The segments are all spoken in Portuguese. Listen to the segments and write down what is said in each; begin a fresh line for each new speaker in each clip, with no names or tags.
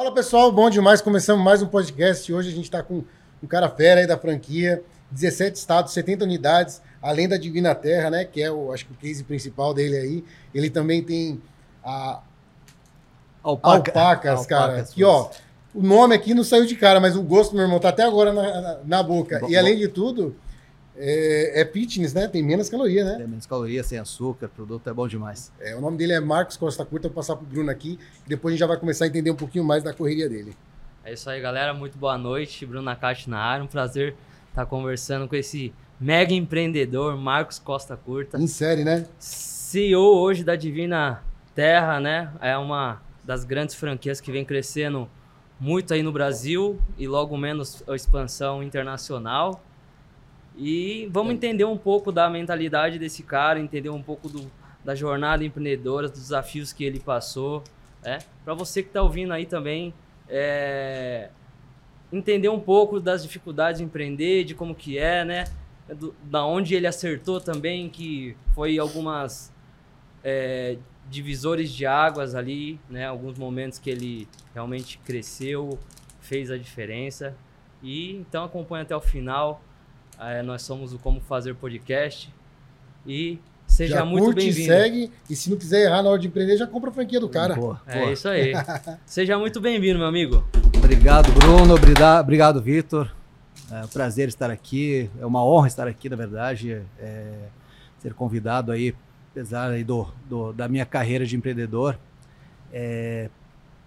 Fala pessoal, bom demais. Começamos mais um podcast. Hoje a gente está com um cara fera aí da franquia, 17 estados, 70 unidades, além da Divina Terra, né? Que é o, acho que o case principal dele aí. Ele também tem a
Alpaca.
Alpacas, cara. Aqui, ó. O nome aqui não saiu de cara, mas o gosto, meu irmão, tá até agora na, na, na boca.
Bom,
e além de tudo, é, é fitness, né? Tem menos caloria, né?
Tem menos calorias, sem açúcar, o produto é bom demais.
É, o nome dele é Marcos Costa Curta, vou passar pro Bruno aqui, e depois a gente já vai começar a entender um pouquinho mais da correria dele.
É isso aí, galera. Muito boa noite. Bruno Nakati na área. Um prazer estar conversando com esse mega empreendedor, Marcos Costa Curta.
Em série, né?
CEO hoje da Divina Terra, né? É uma das grandes franquias que vem crescendo muito aí no Brasil e logo menos a expansão internacional. E vamos entender um pouco da mentalidade desse cara, entender um pouco do, da jornada empreendedora, dos desafios que ele passou. Né? Para você que está ouvindo aí também, é, entender um pouco das dificuldades de empreender, de como que é, né? Do, da onde ele acertou também, que foi algumas é, divisores de águas ali, né? Alguns momentos que ele realmente cresceu, fez a diferença. E então acompanha até o final. É, nós somos o Como Fazer Podcast. E seja
já
muito
curte,
bem-vindo.
segue, e se não quiser errar na hora de empreender, já compra a franquia do cara.
Boa,
É
boa.
isso aí. seja muito bem-vindo, meu amigo.
Obrigado, Bruno. Obrigado, obrigado Vitor. É um prazer estar aqui. É uma honra estar aqui, na verdade. É, ser convidado aí, apesar aí do, do- da minha carreira de empreendedor. É,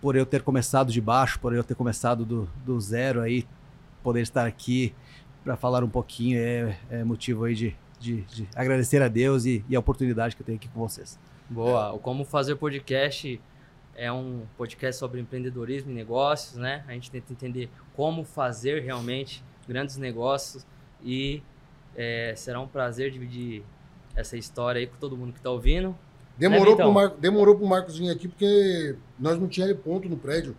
por eu ter começado de baixo, por eu ter começado do, do zero aí, poder estar aqui para falar um pouquinho é, é motivo aí de, de- de agradecer a Deus e, e a oportunidade que eu tenho aqui com vocês.
Boa. O Como Fazer Podcast é um podcast sobre empreendedorismo e negócios, né? A gente tenta entender como fazer realmente grandes negócios e é, será um prazer dividir essa história aí com todo mundo que está ouvindo.
Demorou,
Né,
pro
Vitão?
Mar... Demorou pro Marcos vir aqui porque nós não tínhamos ponto no prédio.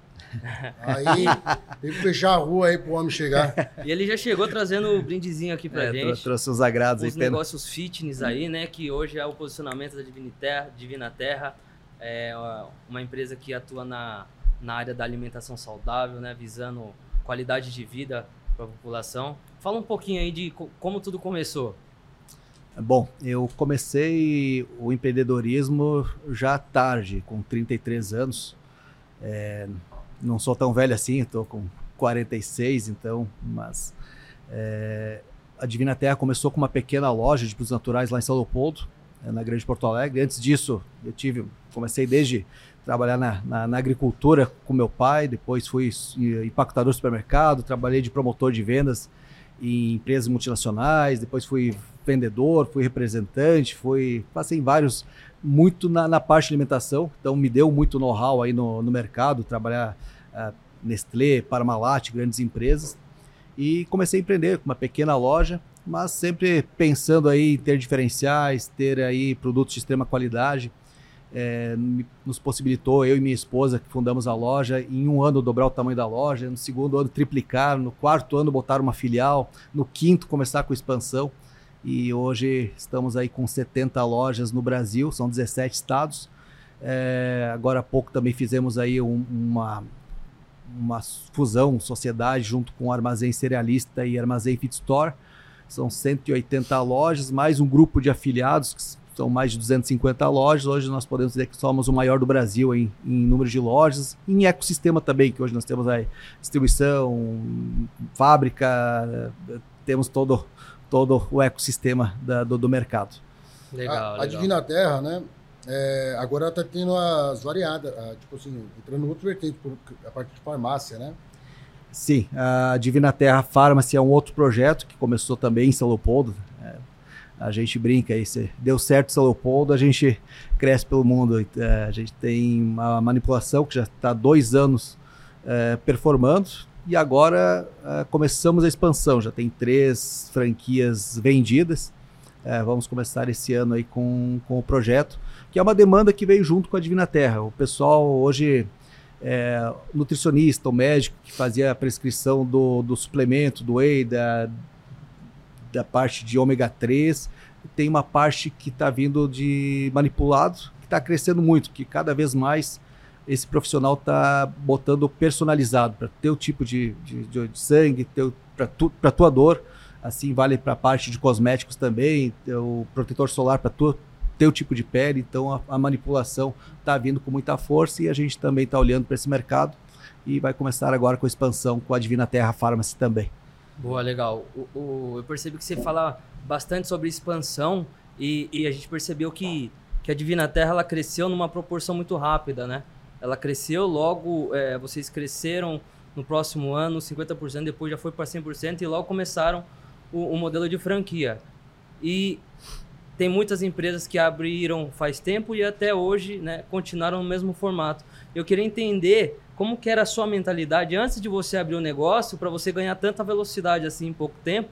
Aí teve que fechar a rua aí pro homem chegar.
E ele já chegou trazendo o brindezinho aqui pra
É,
gente.
trouxe uns agrados aí,
os negócios fitness aí, né? Que hoje é o posicionamento da Divina Terra. Divina Terra é uma empresa que atua na, na área da alimentação saudável, né? Visando qualidade de vida para a população. Fala um pouquinho aí de co- como tudo começou.
Bom, eu comecei o empreendedorismo já tarde, com 33 anos. É, não sou tão velho assim, estou com 46, então, mas é, a Divina Terra começou com uma pequena loja de produtos naturais lá em São Leopoldo, é, na Grande Porto Alegre. Antes disso, eu tive, comecei desde trabalhar na, na- na agricultura com meu pai, depois fui empacotador de supermercado, trabalhei de promotor de vendas em empresas multinacionais, depois fui vendedor, fui representante, fui passei em vários muito na, na parte de alimentação, então me deu muito know-how aí no, no mercado, trabalhar ah, Nestlé, Parmalat, grandes empresas e comecei a empreender com uma pequena loja, mas sempre pensando aí em ter diferenciais, ter aí produtos de extrema qualidade. É, nos possibilitou, eu e minha esposa, que fundamos a loja, em um ano dobrar o tamanho da loja, no segundo ano triplicar, no quarto ano botar uma filial, no quinto começar com expansão. E hoje estamos aí com 70 lojas no Brasil, são 17 estados. É, agora há pouco também fizemos aí um- uma, uma fusão, sociedade, junto com o Armazém Cerealista e Armazém Fit Store. São 180 lojas, mais um grupo de afiliados, que são mais de 250 lojas. Hoje nós podemos dizer que somos o maior do Brasil em, em número de lojas, em ecossistema também, que hoje nós temos aí distribuição, fábrica, temos todo, todo o ecossistema da- do, do mercado.
Legal,
a, a
legal.
Divina Terra, né? é, agora tá tendo as variadas, a, tipo assim, entrando em outro vertente, por- a parte de farmácia, né?
Sim, a Divina Terra Pharmacy é um outro projeto que começou também em São Leopoldo. É, a gente brinca aí, se deu certo em São Leopoldo, a gente cresce pelo mundo. É, a gente tem uma manipulação que já está dois anos é, performando e agora é, começamos a expansão. Já tem três franquias vendidas. É, vamos começar esse ano aí com, com o projeto, que é uma demanda que veio junto com a Divina Terra. O pessoal hoje é, nutricionista, o médico que fazia a prescrição do, do suplemento, do whey, da, da parte de ômega 3, tem uma parte que está vindo de manipulado, que está crescendo muito, que cada vez mais esse profissional está botando personalizado para teu tipo de, de, de, de sangue, para tu, tua dor. Assim vale para a parte de cosméticos também, o protetor solar para tua teu tipo de pele, então a, a manipulação está vindo com muita força e a gente também está olhando para esse mercado e vai começar agora com a expansão com a Divina Terra Pharmacy também.
Boa, legal. O, o, eu percebi que você fala bastante sobre expansão e, e, a gente percebeu que, que a Divina Terra ela cresceu numa proporção muito rápida, né? Ela cresceu, logo é, vocês cresceram no próximo ano 50%, depois já foi para 100% e logo começaram o, o modelo de franquia. E tem muitas empresas que abriram faz tempo e até hoje né, continuaram no mesmo formato. Eu queria entender como que era a sua mentalidade antes de você abrir o um negócio para você ganhar tanta velocidade assim em pouco tempo.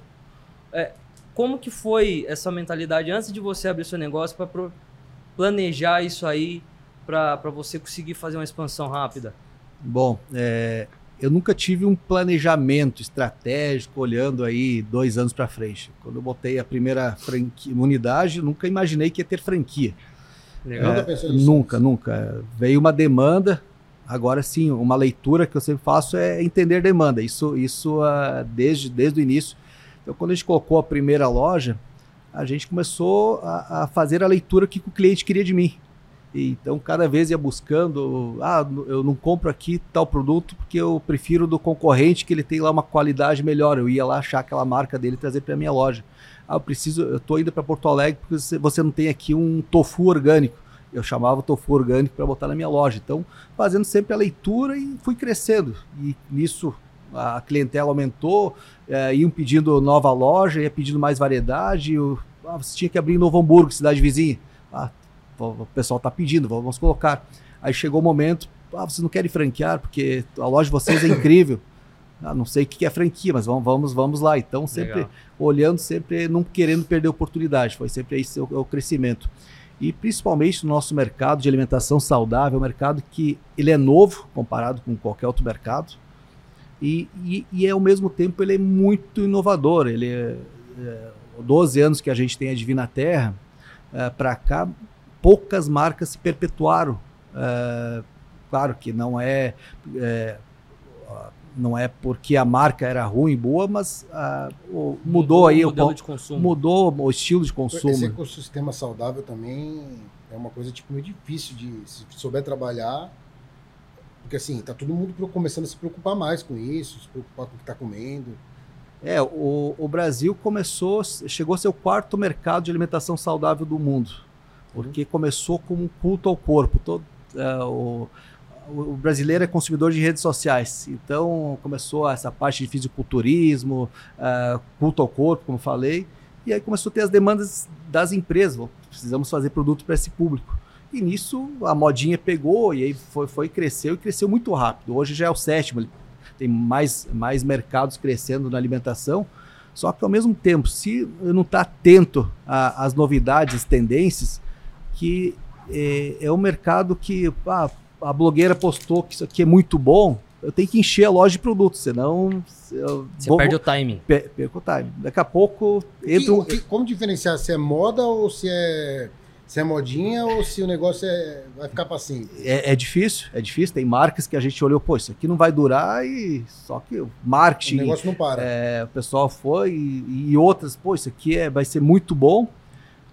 É, como que foi essa mentalidade antes de você abrir seu negócio para planejar isso aí para você conseguir fazer uma expansão rápida?
Bom, é, eu nunca tive um planejamento estratégico olhando aí dois anos para frente. Quando eu botei a primeira franquia, unidade, nunca imaginei que ia ter franquia.
Legal.
É, nunca, nunca. Veio uma demanda. Agora sim, uma leitura que eu sempre faço é entender demanda. Isso, isso uh, desde, desde o início. Então, quando a gente colocou a primeira loja, a gente começou a, a fazer a leitura que o cliente queria de mim. Então, cada vez ia buscando, ah, eu não compro aqui tal produto porque eu prefiro do concorrente que ele tem lá uma qualidade melhor. Eu ia lá achar aquela marca dele e trazer para minha loja. Ah, eu preciso, eu tô indo para Porto Alegre porque você não tem aqui um tofu orgânico. Eu chamava tofu orgânico para botar na minha loja. Então, fazendo sempre a leitura e fui crescendo. E nisso a clientela aumentou, é, iam pedindo nova loja, ia pedindo mais variedade. Eu, ah, você tinha que abrir em Novo Hamburgo, cidade vizinha. Ah, o pessoal está pedindo, vamos colocar. Aí chegou o momento, ah, vocês não querem franquear porque a loja de vocês é incrível. Ah, não sei o que é franquia, mas vamos, vamos, vamos lá. Então, sempre Legal. olhando, sempre não querendo perder oportunidade. Foi sempre esse o, o crescimento. E principalmente no nosso mercado de alimentação saudável, é um mercado que ele é novo comparado com qualquer outro mercado. E, e, e é, ao mesmo tempo ele é muito inovador. Ele é, é 12 anos que a gente tem a Divina Terra, é, para cá poucas marcas se perpetuaram. É, claro que não é, é, não é porque a marca era ruim, boa, mas uh, mudou, mudou, aí o modelo de consumo. Mudou o estilo de consumo. Esse
ecossistema saudável também é uma coisa tipo meio difícil de se souber trabalhar. Porque assim, tá todo mundo começando a se preocupar mais com isso, se preocupar com o que está comendo.
É, o, o Brasil começou, chegou a ser o quarto mercado de alimentação saudável do mundo porque começou como um culto ao corpo. Todo, uh, o, o, brasileiro é consumidor de redes sociais, então começou essa parte de fisiculturismo, uh, culto ao corpo, como falei, e aí começou a ter as demandas das empresas. Precisamos fazer produto para esse público. E nisso a modinha pegou e aí foi, foi cresceu e cresceu muito rápido. Hoje já é o sétimo, tem mais, mais mercados crescendo na alimentação. Só que ao mesmo tempo, se não estar tá atento às novidades, às tendências, que é, é um mercado que ah, a blogueira postou que isso aqui é muito bom, eu tenho que encher a loja de produtos, senão.
Eu Você vou, perde o timing.
Per, perco o timing. Daqui a pouco entra um...
que, Como diferenciar se é moda ou se é, se é modinha ou se o negócio é, vai ficar para sempre?
É, é, difícil, é difícil. Tem marcas que a gente olhou, pô, isso aqui não vai durar e só que o marketing. O
negócio não para.
É, o pessoal foi e, e outras, pô, isso aqui é, vai ser muito bom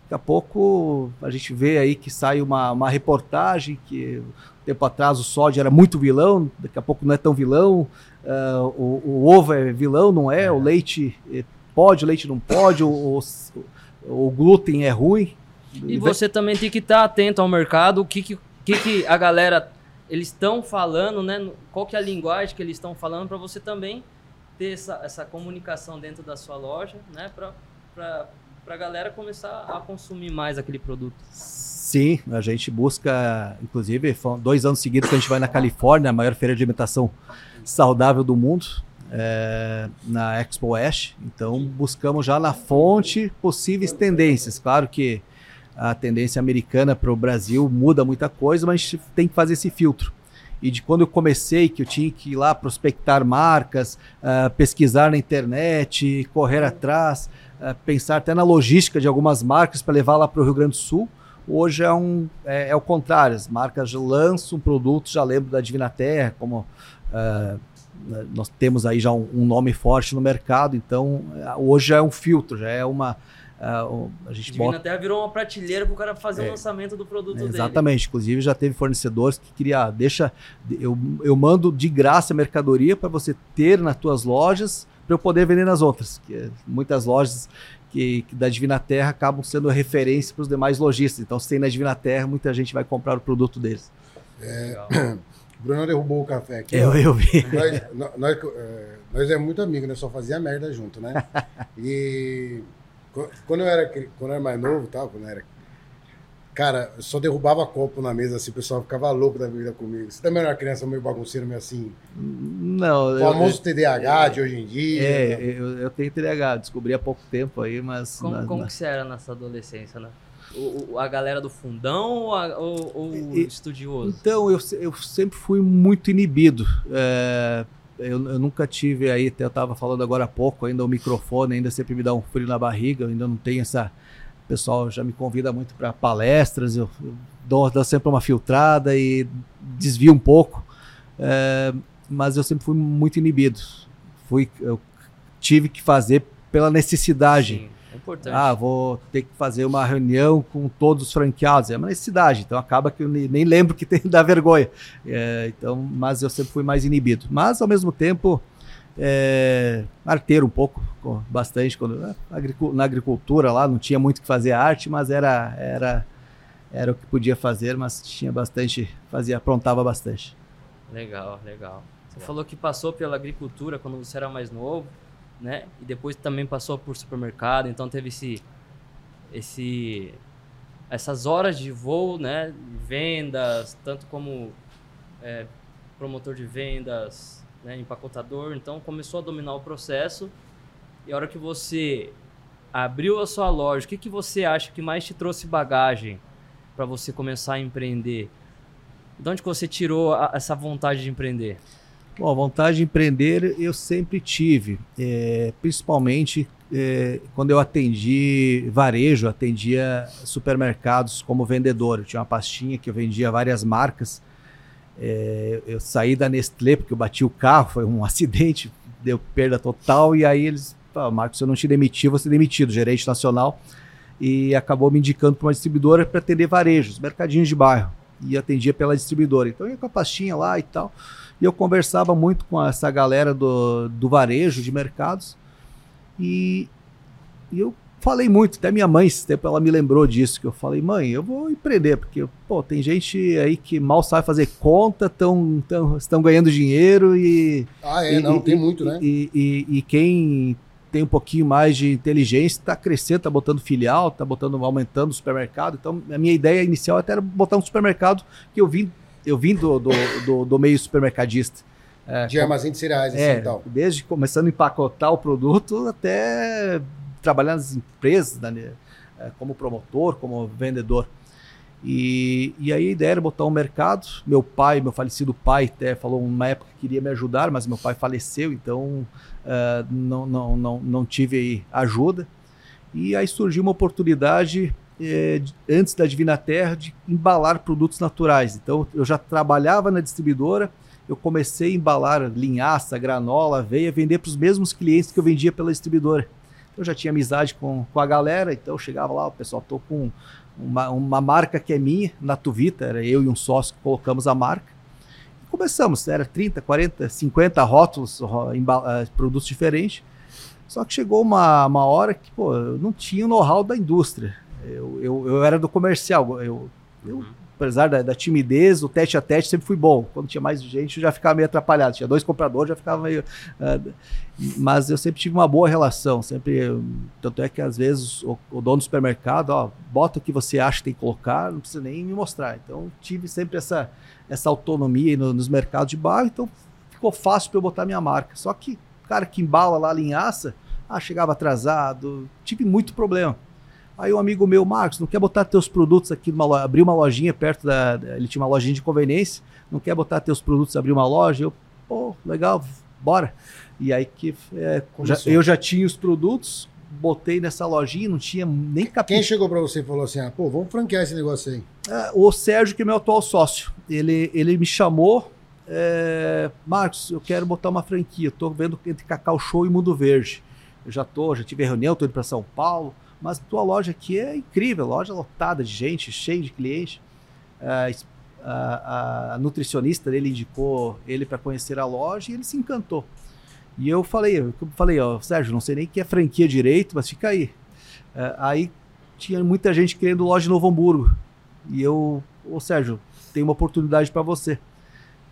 Daqui a pouco a gente vê aí que sai uma, uma reportagem que tempo atrás o sódio era muito vilão, daqui a pouco não é tão vilão, uh, o, o, ovo é vilão, não é, é. o leite eh, pode, o leite não pode, o, o, o glúten é ruim.
E você também tem que estar atento ao mercado, o que, que, que a galera eles estão falando, né? Qual que é a linguagem que eles estão falando para você também ter essa, essa comunicação dentro da sua loja, né? Para para a galera começar a consumir mais aquele produto.
Sim, a gente busca, inclusive, dois anos seguidos que a gente vai na Califórnia, a maior feira de alimentação saudável do mundo, é, na Expo West. Então, buscamos já na fonte possíveis tendências. Claro que a tendência americana para o Brasil muda muita coisa, mas a gente tem que fazer esse filtro. E de quando eu comecei, que eu tinha que ir lá prospectar marcas, uh, pesquisar na internet, correr atrás, pensar até na logística de algumas marcas para levar lá para o Rio Grande do Sul. Hoje é, um, é, é o contrário, as marcas lançam um produto, já lembro da Divina Terra, como uh, nós temos aí já um, um, nome forte no mercado, então hoje é um filtro, já é uma. Uh,
a gente Divina bota... Terra virou uma prateleira para o cara fazer é, o lançamento do produto
é,
exatamente.
dele. Exatamente, inclusive já teve fornecedores que queria, ah, deixa, eu, eu mando de graça a mercadoria para você ter nas tuas lojas para eu poder vender nas outras. Que muitas lojas que, que, da Divina Terra acabam sendo referência para os demais lojistas. Então, se tem na Divina Terra, muita gente vai comprar o produto deles.
É, o Bruno derrubou o café aqui.
Eu, eu vi.
Nós, nós, é, nós é muito amigos, né? Só fazia merda junto, né? E quando eu era, quando eu era mais novo, tal, quando eu era Cara, eu só derrubava copo na mesa, assim, o pessoal ficava louco da vida comigo. Você também era uma criança meio bagunceira, meio assim?
Não.
O famoso eu, TDAH de hoje em dia.
É, né? eu, eu, tenho TDAH, descobri há pouco tempo aí, mas.
Como,
na,
como
na...
que você era nessa adolescência, né? O, a galera do fundão ou, a, ou, ou e, estudioso?
Então, eu, eu sempre fui muito inibido. É, eu, eu, nunca tive aí, até eu estava falando agora há pouco, ainda o microfone ainda sempre me dá um frio na barriga, eu ainda não tenho essa pessoal já me convida muito para palestras, eu, eu dou, dou, sempre uma filtrada e desvio um pouco, é, mas eu sempre fui muito inibido. Fui, eu tive que fazer pela necessidade. Sim,
é importante.
Ah, vou ter que fazer uma reunião com todos os franqueados. É uma necessidade, então acaba que eu nem lembro que tem da vergonha. É, então, mas eu sempre fui mais inibido. Mas ao mesmo tempo é, arteiro um pouco, bastante quando né, na agricultura lá não tinha muito que fazer arte, mas era era era o que podia fazer, mas tinha bastante, fazia, aprontava bastante.
Legal, legal. Você falou que passou pela agricultura quando você era mais novo, né? E depois também passou por supermercado, então teve esse esse essas horas de voo, né? Vendas, tanto como é, promotor de vendas, né, empacotador, então começou a dominar o processo. E a hora que você abriu a sua loja, o que, que você acha que mais te trouxe bagagem para você começar a empreender? De onde você tirou a, essa vontade de empreender?
Bom, a vontade de empreender eu sempre tive, é, principalmente é, quando eu atendi varejo, atendia supermercados como vendedor. Eu tinha uma pastinha que eu vendia várias marcas é, eu saí da Nestlé porque eu bati o carro, foi um acidente, deu perda total, e aí eles, Marcos, se eu não te demitir, você demitido, gerente nacional, e acabou me indicando para uma distribuidora para atender varejos, mercadinhos de bairro, e atendia pela distribuidora. Então eu ia com a pastinha lá e tal, e eu conversava muito com essa galera do, do varejo, de mercados, e, e eu falei muito, até minha mãe, esse tempo ela me lembrou disso, que eu falei, mãe, eu vou empreender, porque, pô, tem gente aí que mal sabe fazer conta, tão, tão, estão ganhando dinheiro e...
Ah, é, e, não, e, tem muito, né?
E, e, e, quem tem um pouquinho mais de inteligência está crescendo, está botando filial, está botando, aumentando o supermercado, então a minha ideia inicial até era botar um supermercado que eu vim, eu vim do, do, do, do meio supermercadista.
É, de armazém de cereais,
assim, é, tal. Desde começando a empacotar o produto até trabalhar nas empresas, né, é, como promotor, como vendedor. E, e aí a ideia era botar um mercado. Meu pai, meu falecido pai, até falou uma época que queria me ajudar, mas meu pai faleceu, então uh, não, não, não, não tive ajuda. E aí surgiu uma oportunidade eh, antes da Divina Terra de embalar produtos naturais. Então eu já trabalhava na distribuidora, eu comecei a embalar linhaça, granola, aveia, vender para os mesmos clientes que eu vendia pela distribuidora. Eu já tinha amizade com, com a galera, então eu chegava lá, o pessoal, tô com uma, uma marca que é minha, na Tuvita, era eu e um sócio que colocamos a marca. E começamos, era 30, 40, 50 rótulos, eh, produtos diferentes. Só que chegou uma, uma hora que, pô, eu não tinha o know-how da indústria. Eu, eu, eu, era do comercial, eu, eu uhum apesar da, da, timidez, o teste a teste sempre fui bom. Quando tinha mais gente, eu já ficava meio atrapalhado. Tinha dois compradores, já ficava meio. Uh, mas eu sempre tive uma boa relação. Sempre, tanto é que às vezes o, o, dono do supermercado, ó, bota o que você acha que tem que colocar, não precisa nem me mostrar. Então tive sempre essa, essa autonomia no, nos mercados de bairro, então ficou fácil para eu botar minha marca. Só que o cara que embala lá a linhaça, ah, chegava atrasado, tive muito problema. Aí um amigo meu, Marcos, não quer botar teus produtos aqui numa loja, abrir uma lojinha perto da, ele tinha uma lojinha de conveniência, não quer botar teus produtos, abrir uma loja? Eu, pô, legal, bora. E aí que é, já, eu já tinha os produtos, botei nessa lojinha, não tinha nem
Quem
capital.
chegou pra você e falou assim, ah, pô, vamos franquear esse negócio aí?
Ah, o Sérgio, que é meu atual sócio, ele, ele me chamou, é, Marcos, eu quero botar uma franquia, tô vendo entre Cacau Show e Mundo Verde. Eu já tô, já tive reunião, tô indo para São Paulo, mas tua loja aqui é incrível, loja lotada de gente, cheia de clientes. Ah, es- a, a nutricionista dele indicou ele para conhecer a loja e ele se encantou. E eu falei, eu falei, ó, Sérgio, não sei nem que é franquia direito, mas fica aí. Ah, aí tinha muita gente querendo loja em Novo Hamburgo. E eu, ô Sérgio, tem uma oportunidade para você.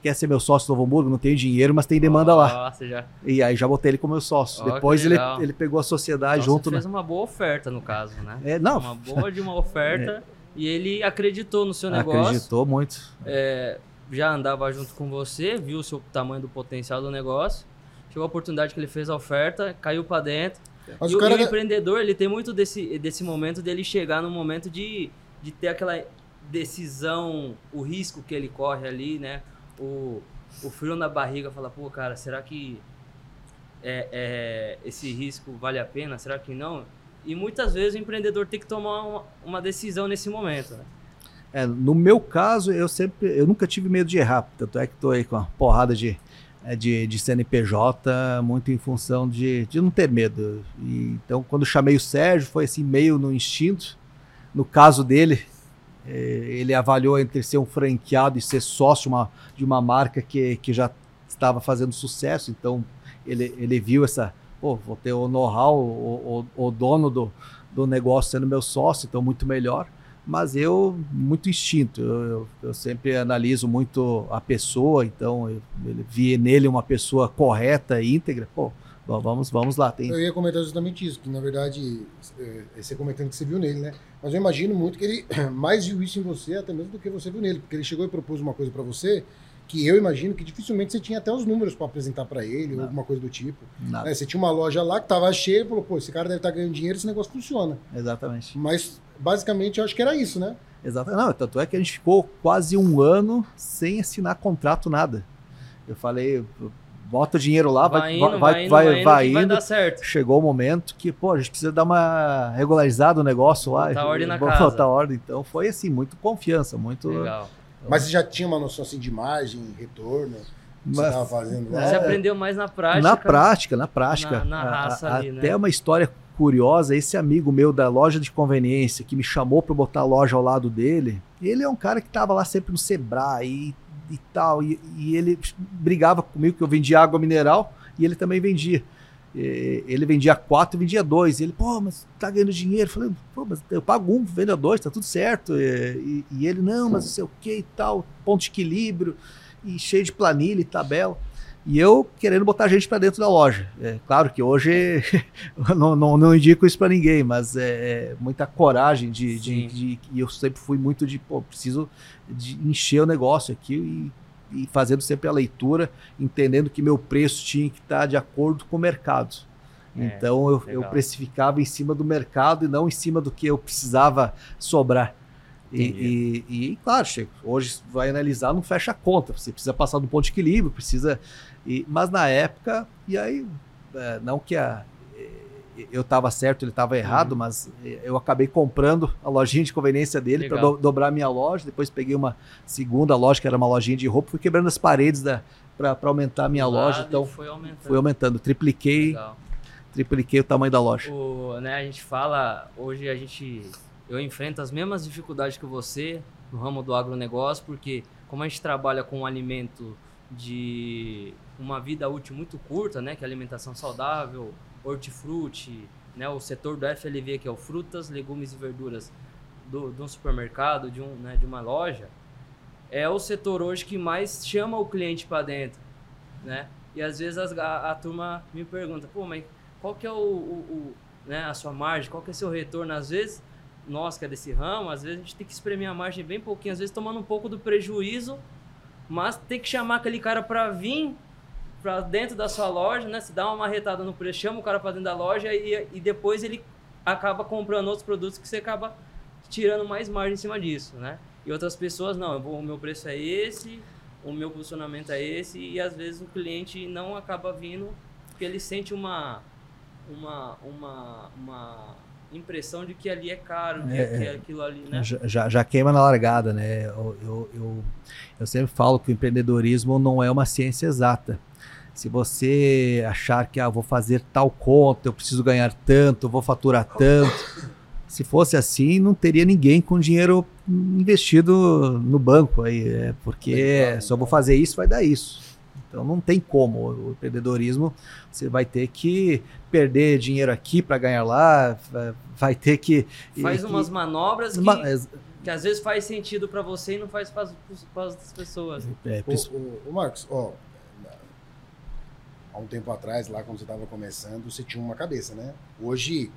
Quer ser meu sócio Novo Hamburgo? Não tenho dinheiro, mas tem demanda lá.
Nossa, já.
E aí já botei ele como meu sócio.
Que
Depois ele, ele pegou a sociedade
Então,
junto.
você
na-
fez uma boa oferta, no caso, né?
É, não,
Uma boa de uma oferta. E ele acreditou no seu negócio.
acreditou muito.
é, já andava junto com você, viu o seu tamanho do potencial do negócio. Chegou a oportunidade que ele fez a oferta, caiu pra dentro.
Mas
e,
o
o-
cara...
e o empreendedor, ele tem muito desse, desse momento dele chegar no momento de, de ter aquela decisão, o risco que ele corre ali, né? O, o frio na barriga, fala, pô, cara, será que é, é, esse risco vale a pena? Será que não? E muitas vezes o empreendedor tem que tomar uma, uma decisão nesse momento, né?
É, no meu caso, eu sempre, eu nunca tive medo de errar. Tanto é que tô aí com uma porrada de, é, de, de CNPJ, muito em função de, de não ter medo. E, então, quando chamei o Sérgio, foi assim, meio no instinto. No caso dele, ele avaliou entre ser um franqueado e ser sócio uma, de uma marca que, que já estava fazendo sucesso. Então, ele, ele viu essa, pô, vou ter o know-how, o, o, o dono do, do negócio sendo meu sócio, então muito melhor. Mas eu muito instinto. Eu, eu, eu sempre analiso muito a pessoa então eu, eu vi nele uma pessoa correta íntegra. Pô vamos vamos lá tem
Eu ia comentar justamente isso, que na verdade, é, você comentando que você viu nele, né? Mas eu imagino muito que ele mais viu isso em você até mesmo do que você viu nele, porque ele chegou e propôs uma coisa pra você que eu imagino que dificilmente você tinha até os números pra apresentar pra ele, ou
Não.
alguma coisa do tipo.
nada
É, você tinha uma loja lá que tava cheia e falou, pô, esse cara deve estar ganhando dinheiro, esse negócio funciona.
exatamente
Mas basicamente eu acho que era isso, né?
exato não tanto é que a gente ficou quase um ano sem assinar contrato nada eu falei bota o dinheiro lá vai
Vai indo,
vai
vai indo,
vai,
vai indo,
vai
vai dar certo.
chegou o momento que, pô, a gente precisa dar uma regularizada no negócio lá.
Botar ordem na
Botar
casa.
ordem. Então foi assim, muito confiança, muito.
Legal.
Mas você já tinha uma noção assim de imagem, retorno, que você
Mas-
tava fazendo lá.
Você
É.
aprendeu mais na prática.
na prática, na prática.
Na- na raça
a-
ali, né?
Até uma história curiosa, esse amigo meu da loja de conveniência que me chamou para botar a loja ao lado dele, ele é um cara que tava lá sempre no Sebrae e, tal, e, e ele brigava comigo que eu vendia água mineral e ele também vendia. E Ele vendia quatro e vendia dois. E ele, pô, mas tá ganhando dinheiro. Eu falei, pô, mas eu pago um, venda dois, tá tudo certo. E, e- e ele, não, mas não sei o que e tal, ponto de equilíbrio, e cheio de planilha e tabela. E eu querendo botar gente para dentro da loja. É claro que hoje não, não, não indico isso para ninguém, mas é, é muita coragem de, de, de- E eu sempre fui muito de, pô, preciso de encher o negócio aqui e, e fazendo sempre a leitura, entendendo que meu preço tinha que estar de acordo com o mercado.
É,
então eu, eu precificava em cima do mercado e não em cima do que eu precisava sobrar. E, e, e, claro, Chico, hoje vai analisar, não fecha a conta. Você precisa passar do ponto de equilíbrio, precisa. E- mas na época, e aí, é, não que a, eu estava certo, ele estava errado,
Uhum.
mas eu acabei comprando a lojinha de conveniência dele para
Legal.
dobrar minha loja. Depois peguei uma segunda loja, que era uma lojinha de roupa, fui quebrando as paredes para aumentar a minha
Do
loja. Então
foi aumentando.
fui aumentando, tripliquei,
Legal.
tripliquei o tamanho da loja.
O, né, a gente fala, hoje a gente, eu enfrento as mesmas dificuldades que você no ramo do agronegócio, porque como a gente trabalha com um alimento de uma vida útil muito curta, né, que é alimentação saudável, hortifruti, né, o setor do FLV, que é o frutas, legumes e verduras do, de um supermercado, de, um, né, de uma loja, é o setor hoje que mais chama o cliente para dentro, né? E às vezes a, a turma me pergunta, pô, mas qual que é o, o- o, né, a sua margem, qual que é o seu retorno? Às vezes, nós que é desse ramo, às vezes a gente tem que espremer a margem bem pouquinho, às vezes tomando um pouco do prejuízo, mas tem que chamar aquele cara para vir para dentro da sua loja, né? Se dá uma marretada no preço, chama o cara para dentro da loja e, e depois ele acaba comprando outros produtos que você acaba tirando mais margem em cima disso, né? E outras pessoas, não, vou- o meu preço é esse, o meu posicionamento é esse, e às vezes o cliente não acaba vindo porque ele sente uma, uma, uma, uma impressão de que ali é caro, de é, que é aquilo ali, né?
Já, já queima na largada, né? Eu, eu, eu, eu sempre falo que o empreendedorismo não é uma ciência exata. Se você achar que ah, vou fazer tal conta, eu preciso ganhar tanto, vou faturar tanto. Se fosse assim, não teria ninguém com dinheiro investido no banco aí, é, porque só vou fazer isso, vai dar isso. Então não tem como. O empreendedorismo, você vai ter que perder dinheiro aqui para ganhar lá, vai ter que.
Faz umas manobras que, uma, que às vezes faz sentido para você e não faz para as pessoas.
É, o, o, o, Marcos, ó, há um tempo atrás, lá quando você estava começando, você tinha uma cabeça, né? Hoje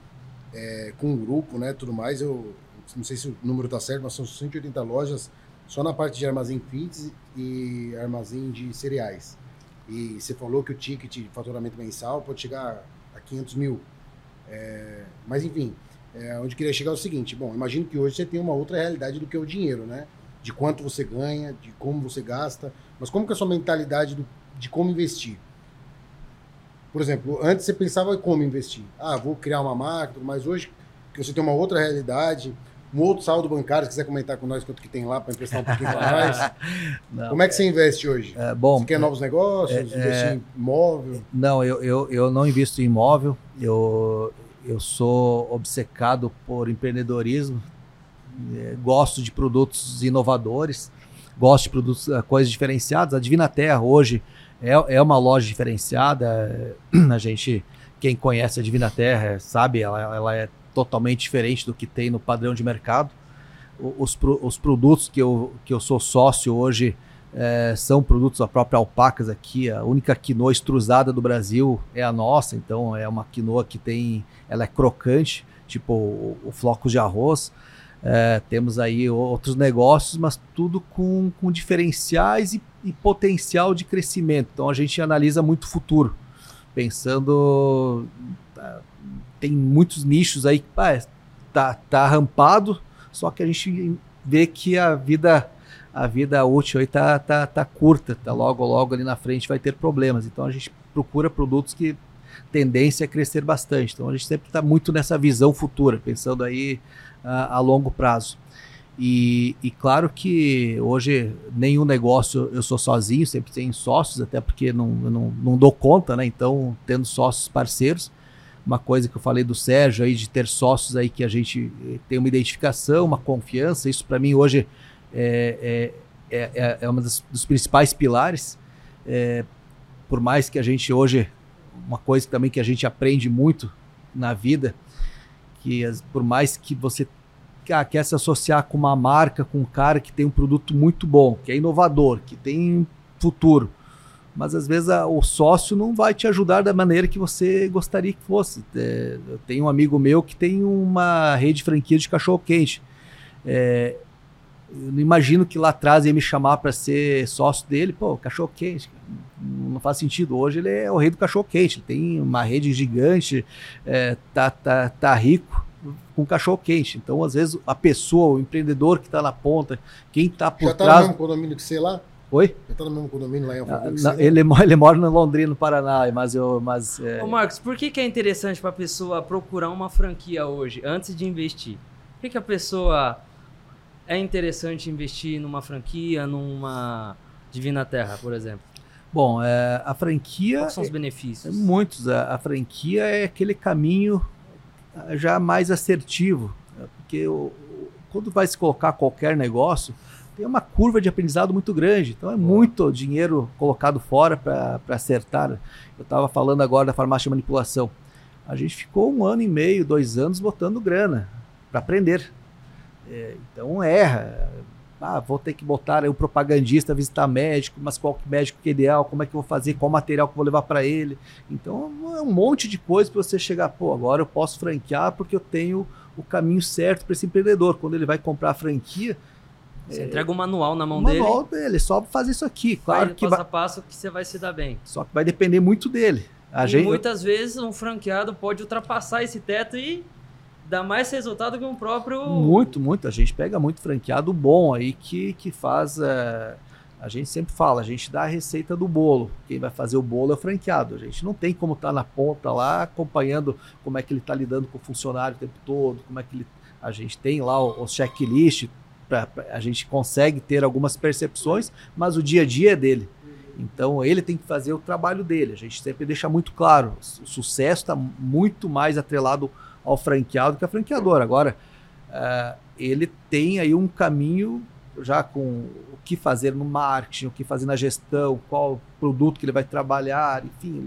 é, com um grupo, né, tudo mais, eu não sei se o número está certo, mas são 180 lojas só na parte de armazém feeds e armazém de cereais. E você falou que o ticket de faturamento mensal pode chegar a 500 mil. É, mas enfim, é, onde queria chegar é o seguinte: bom, imagino que hoje você tem uma outra realidade do que o dinheiro, né? De quanto você ganha, de como você gasta, mas como que é a sua mentalidade do, de como investir? Por exemplo, antes você pensava em como investir. Ah, vou criar uma marca, mas hoje que você tem uma outra realidade, um outro saldo bancário, se quiser comentar com nós quanto que tem lá para emprestar um pouquinho para nós. Não, como é que você investe hoje?
É, bom,
você quer novos negócios, é, investir é, em imóvel?
Não, eu, eu, eu não invisto em imóvel. Eu, eu sou obcecado por empreendedorismo. É, gosto de produtos inovadores. Gosto de produtos, eh, coisas diferenciadas. A Divina Terra hoje é, é uma loja diferenciada. A gente, quem conhece a Divina Terra, sabe, ela, ela é totalmente diferente do que tem no padrão de mercado. Os, os produtos que eu, que eu sou sócio hoje é, são produtos da própria Alpacas aqui. A única quinoa extrusada do Brasil é a nossa, então é uma quinoa que tem, ela é crocante, tipo o, o flocos de arroz. É, temos aí outros negócios, mas tudo com, com diferenciais e, e, potencial de crescimento. Então a gente analisa muito o futuro, pensando. Tá, tem muitos nichos aí que tá, tá rampado, só que a gente vê que a vida a vida útil aí tá, tá, tá curta, tá logo logo ali na frente vai ter problemas. Então a gente procura produtos que tendência a crescer bastante. Então a gente sempre está muito nessa visão futura, pensando aí a, a longo prazo. E, e, claro que hoje nenhum negócio eu sou sozinho, sempre tenho sócios, até porque não, não, não dou conta, né? Então, tendo sócios parceiros, uma coisa que eu falei do Sérgio aí, de ter sócios aí que a gente eh, tem uma identificação, uma confiança, isso para mim hoje é, é, é, é um dos, dos, principais pilares. É, por mais que a gente hoje, uma coisa também que a gente aprende muito na vida, que as, por mais que você ah, quer se associar com uma marca, com um cara que tem um produto muito bom, que é inovador, que tem futuro, mas às vezes a, o sócio não vai te ajudar da maneira que você gostaria que fosse. É, eu tenho um amigo meu que tem uma rede de franquia de cachorro-quente. É, eu não imagino que lá atrás ia me chamar para ser sócio dele. Pô, cachorro-quente, não faz sentido. Hoje ele é o rei do cachorro-quente, ele tem uma rede gigante, é, tá, tá, tá rico com cachorro quente. Então, às vezes, a pessoa, o empreendedor que está na ponta, quem está por Já trás. Já está no
mesmo condomínio que você lá?
Oi?
Ele tá no mesmo condomínio lá em
Alphaville? Ah, ele, ele mora no Londrina, no Paraná, mas eu. Mas,
é... Ô Marcos, por que, que é interessante para a pessoa procurar uma franquia hoje, antes de investir? Por que, que a pessoa é interessante investir numa franquia, numa Divina Terra, por exemplo?
Bom, é, a franquia.
Quais são os benefícios?
É, muitos. A, a, franquia é aquele caminho já mais assertivo. Né? Porque o, quando vai se colocar qualquer negócio tem uma curva de aprendizado muito grande. Então é muito dinheiro colocado fora para acertar. Eu estava falando agora da farmácia de manipulação. A gente ficou um ano e meio, dois anos botando grana para aprender. É, então erra. Ah, vou ter que botar o propagandista visitar médico, mas qual médico que é ideal, como é que eu vou fazer, qual material que eu vou levar para ele. Então é um monte de coisa para você chegar, pô, agora eu posso franquear porque eu tenho o caminho certo para esse empreendedor. Quando ele vai comprar a franquia,
você é, entrega um manual na mão
um dele. Manual dele, só fazer isso aqui. Claro que
passo vai... a passo que você vai se dar bem.
Só que vai depender muito dele.
A e gente... muitas vezes um franqueado pode ultrapassar esse teto e dar mais resultado que um próprio.
Muito, muito. A gente pega muito franqueado bom aí que, que faz. É... A gente sempre fala, a gente dá a receita do bolo. Quem vai fazer o bolo é o franqueado. A gente não tem como estar tá na ponta lá acompanhando como é que ele está lidando com o funcionário o tempo todo, como é que ele. A gente tem lá o, o checklist, pra, pra, a gente consegue ter algumas percepções, mas o dia a dia é dele. Então ele tem que fazer o trabalho dele. A gente sempre deixa muito claro: o sucesso está muito mais atrelado ao franqueado que ao franqueador. Agora, uh, ele tem aí um caminho já com o que fazer no marketing, o que fazer na gestão, qual produto que ele vai trabalhar, enfim,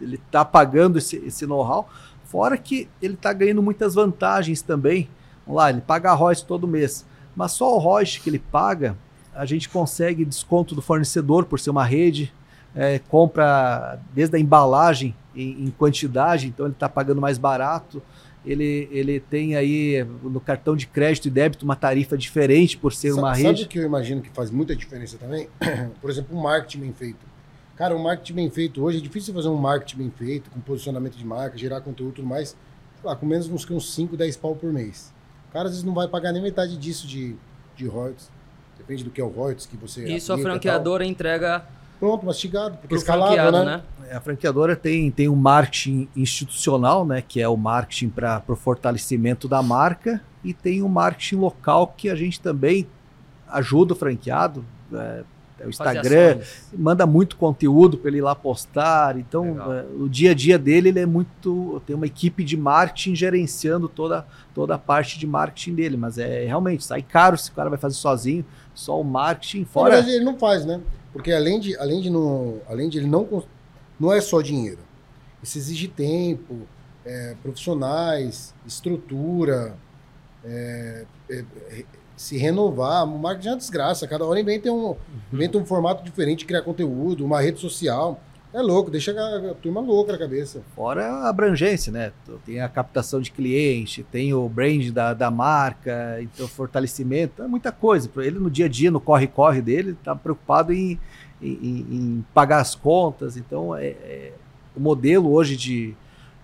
ele está pagando esse, esse know-how, fora que ele está ganhando muitas vantagens também. Vamos lá, ele paga a royalties todo mês, mas só o royalties que ele paga, a gente consegue desconto do fornecedor por ser uma rede, é, compra desde a embalagem em, em quantidade, então ele está pagando mais barato ele, ele tem aí no cartão de crédito e débito uma tarifa diferente por ser
sabe,
uma rede.
Sabe o que eu imagino que faz muita diferença também? por exemplo, o marketing bem feito. Cara, o marketing bem feito hoje é difícil fazer um marketing bem feito, com posicionamento de marca, gerar conteúdo e tudo mais, lá, com menos uns, uns 5, 10 pau por mês. O cara às vezes não vai pagar nem metade disso de, de royalties. Depende do que é o royalties que você
Isso a franqueadora entrega
pronto, mastigado, porque escalável, né? né?
É, a franqueadora tem, tem um marketing institucional, né, que é o marketing para o fortalecimento da marca, e tem um marketing local que a gente também ajuda o franqueado, é, é o Instagram, manda muito conteúdo para ele ir lá postar. Então, é, o dia a dia dele ele é muito. Tem uma equipe de marketing gerenciando toda, toda a parte de marketing dele. Mas é realmente, sai caro se o cara vai fazer sozinho, só o marketing fora.
Mas ele não faz, né? Porque além de, além de, não, além de ele não. Não é só dinheiro. Isso exige tempo, é, profissionais, estrutura, é, é, se renovar. O marketing é uma desgraça. Cada hora inventa um, uhum. inventa um formato diferente de criar conteúdo, uma rede social. É louco, deixa a, a turma louca na cabeça.
Fora a abrangência, né? Tem a captação de cliente, tem o brand da, da marca, então fortalecimento, é muita coisa. Ele no dia a dia, no corre-corre dele, tá preocupado em, em, em, pagar as contas. Então, é, é, o modelo hoje de,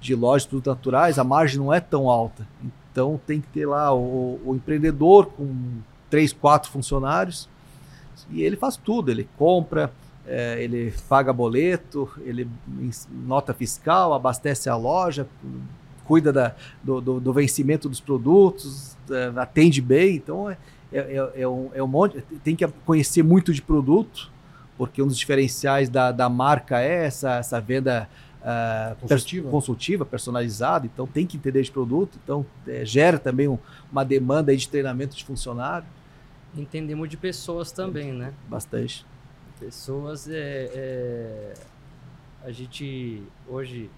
de lojas de naturais, a margem não é tão alta. Então, tem que ter lá o, o empreendedor com três, quatro funcionários e ele faz tudo. Ele compra, é, ele paga boleto, ele nota fiscal, abastece a loja, cuida da, do, do, do, vencimento dos produtos, é, atende bem. Então é, é, é, é, um, é um monte. Tem que conhecer muito de produto, porque um dos diferenciais da, da marca é essa, essa venda uh, consultiva. Pers consultiva, personalizada. Então tem que entender de produto. Então é, gera também um, uma demanda de treinamento de funcionário.
Entendemos de pessoas também, né?
Bastante.
Pessoas, é, é, a gente hoje,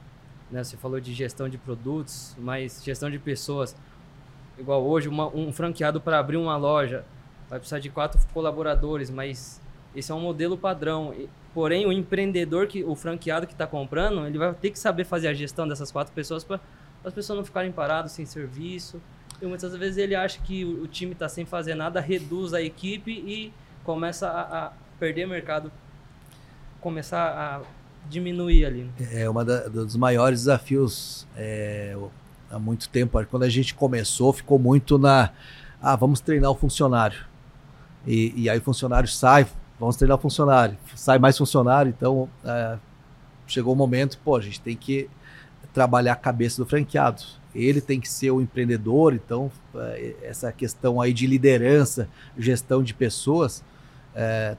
né, você falou de gestão de produtos, mas gestão de pessoas, igual hoje, uma, um franqueado para abrir uma loja vai precisar de quatro colaboradores, mas esse é um modelo padrão. Porém, o empreendedor, que o franqueado que está comprando, ele vai ter que saber fazer a gestão dessas quatro pessoas para as pessoas não ficarem paradas sem serviço. E muitas vezes ele acha que o, time está sem fazer nada, reduz a equipe e começa a, a perder mercado, começar a diminuir ali.
Né? É um dos maiores desafios é, há muito tempo. Quando a gente começou, ficou muito na. Ah, vamos treinar o funcionário. E, e aí o funcionário sai, vamos treinar o funcionário. Sai mais funcionário, então é, chegou o momento, pô, a gente tem que trabalhar a cabeça do franqueado. Ele tem que ser o empreendedor, então é, essa questão aí de liderança, gestão de pessoas, é,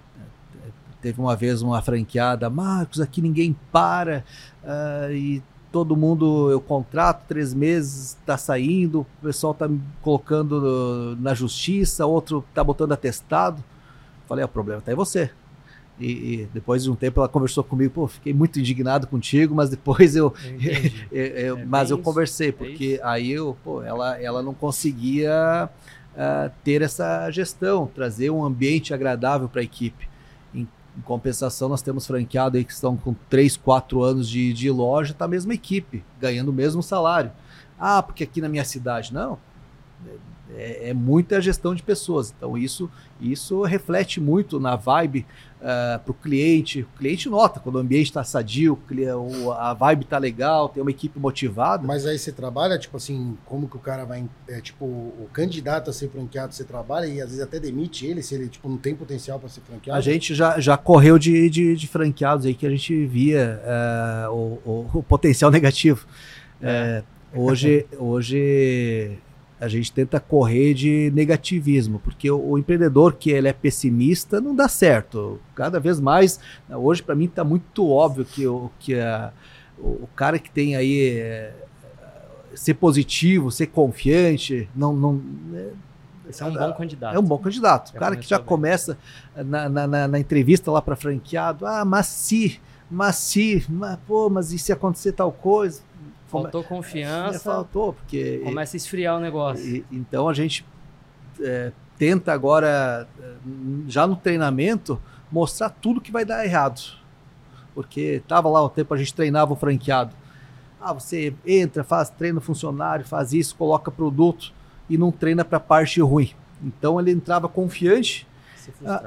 teve uma vez uma franqueada, Marcos, aqui ninguém para uh, e todo mundo eu contrato três meses, está saindo, o pessoal está me colocando na justiça, outro está botando atestado. Falei, é, o problema está em você. E, e, depois de um tempo ela conversou comigo, pô, fiquei muito indignado contigo, mas depois eu, eu, eu é mas eu conversei é porque é aí eu, pô, ela, ela não conseguia ter essa gestão, trazer um ambiente agradável para a equipe. Em, em, compensação, nós temos franqueado aí que estão com 3, 4 anos de, de loja, tá a mesma equipe, ganhando o mesmo salário. Ah, porque aqui na minha cidade, não. é, é, muita gestão de pessoas. Então isso, isso reflete muito na vibe uh, ah, para o cliente. O cliente nota quando o ambiente está sadio, a vibe está legal, tem uma equipe motivada.
Mas aí você trabalha, tipo assim, como que o cara vai. É, tipo, o candidato a ser franqueado, você trabalha e às vezes até demite ele, se ele tipo, não tem potencial para ser franqueado?
A gente já, já correu de, de, de franqueados aí que a gente via uh, o, o, o, potencial negativo. É. Uh, hoje, hoje a gente tenta correr de negativismo, porque o, o, empreendedor que ele é pessimista não dá certo. Cada vez mais, hoje para mim está muito óbvio que, o, que a, o, cara que tem aí é, ser positivo, ser confiante, não, não
é, esse é um bom candidato.
É um bom candidato. o cara que já bem. começa na, na, na, entrevista lá para franqueado, ah, mas se, mas se, mas, pô, mas e se acontecer tal coisa?
Faltou confiança. É,
faltou, porque.
Começa a esfriar o negócio.
E, então a gente é, tenta agora, já no treinamento, mostrar tudo que vai dar errado. Porque tava lá o tempo a gente treinava o franqueado. Ah, você entra, faz treino funcionário, faz isso, coloca produto e não treina para a parte ruim. Então ele entrava confiante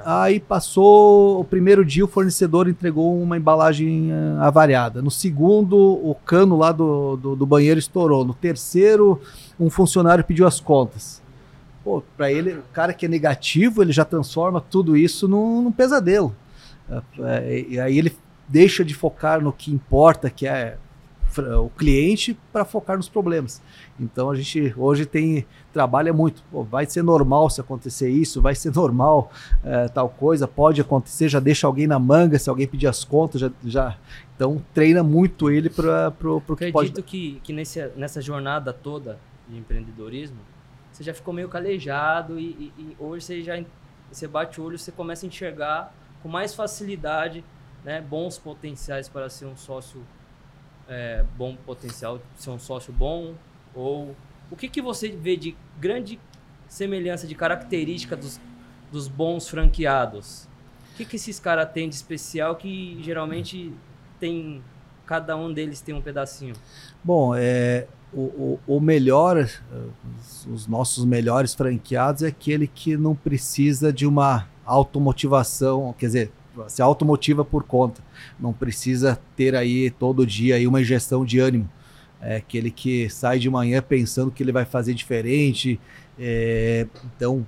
Aí passou o primeiro dia, o fornecedor entregou uma embalagem uh, avariada. No segundo, o cano lá do, do, do, banheiro estourou. No terceiro, um funcionário pediu as contas. Pô, para ele, o cara que é negativo, ele já transforma tudo isso num, num pesadelo. Uh, e aí ele deixa de focar no que importa, que é o cliente para focar nos problemas. Então a gente hoje tem trabalha muito. Pô, vai ser normal se acontecer isso, vai ser normal é, tal coisa, pode acontecer, já deixa alguém na manga se alguém pedir as contas, já, já então treina muito ele para o que
Acredito pode. Acredito que, que nesse, nessa jornada toda de empreendedorismo, você já ficou meio calejado e, e, e hoje você já você bate o olho, você começa a enxergar com mais facilidade né, bons potenciais para ser um sócio é, bom potencial, ser um sócio bom ou o que, que você vê de grande semelhança de característica dos, dos bons franqueados? O que, que esses caras têm de especial que geralmente tem cada um deles tem um pedacinho?
Bom, é, o, o, o, melhor, os nossos melhores franqueados é aquele que não precisa de uma automotivação, quer dizer, se automotiva por conta, não precisa ter aí todo dia aí uma injeção de ânimo é aquele que sai de manhã pensando que ele vai fazer diferente. É, então,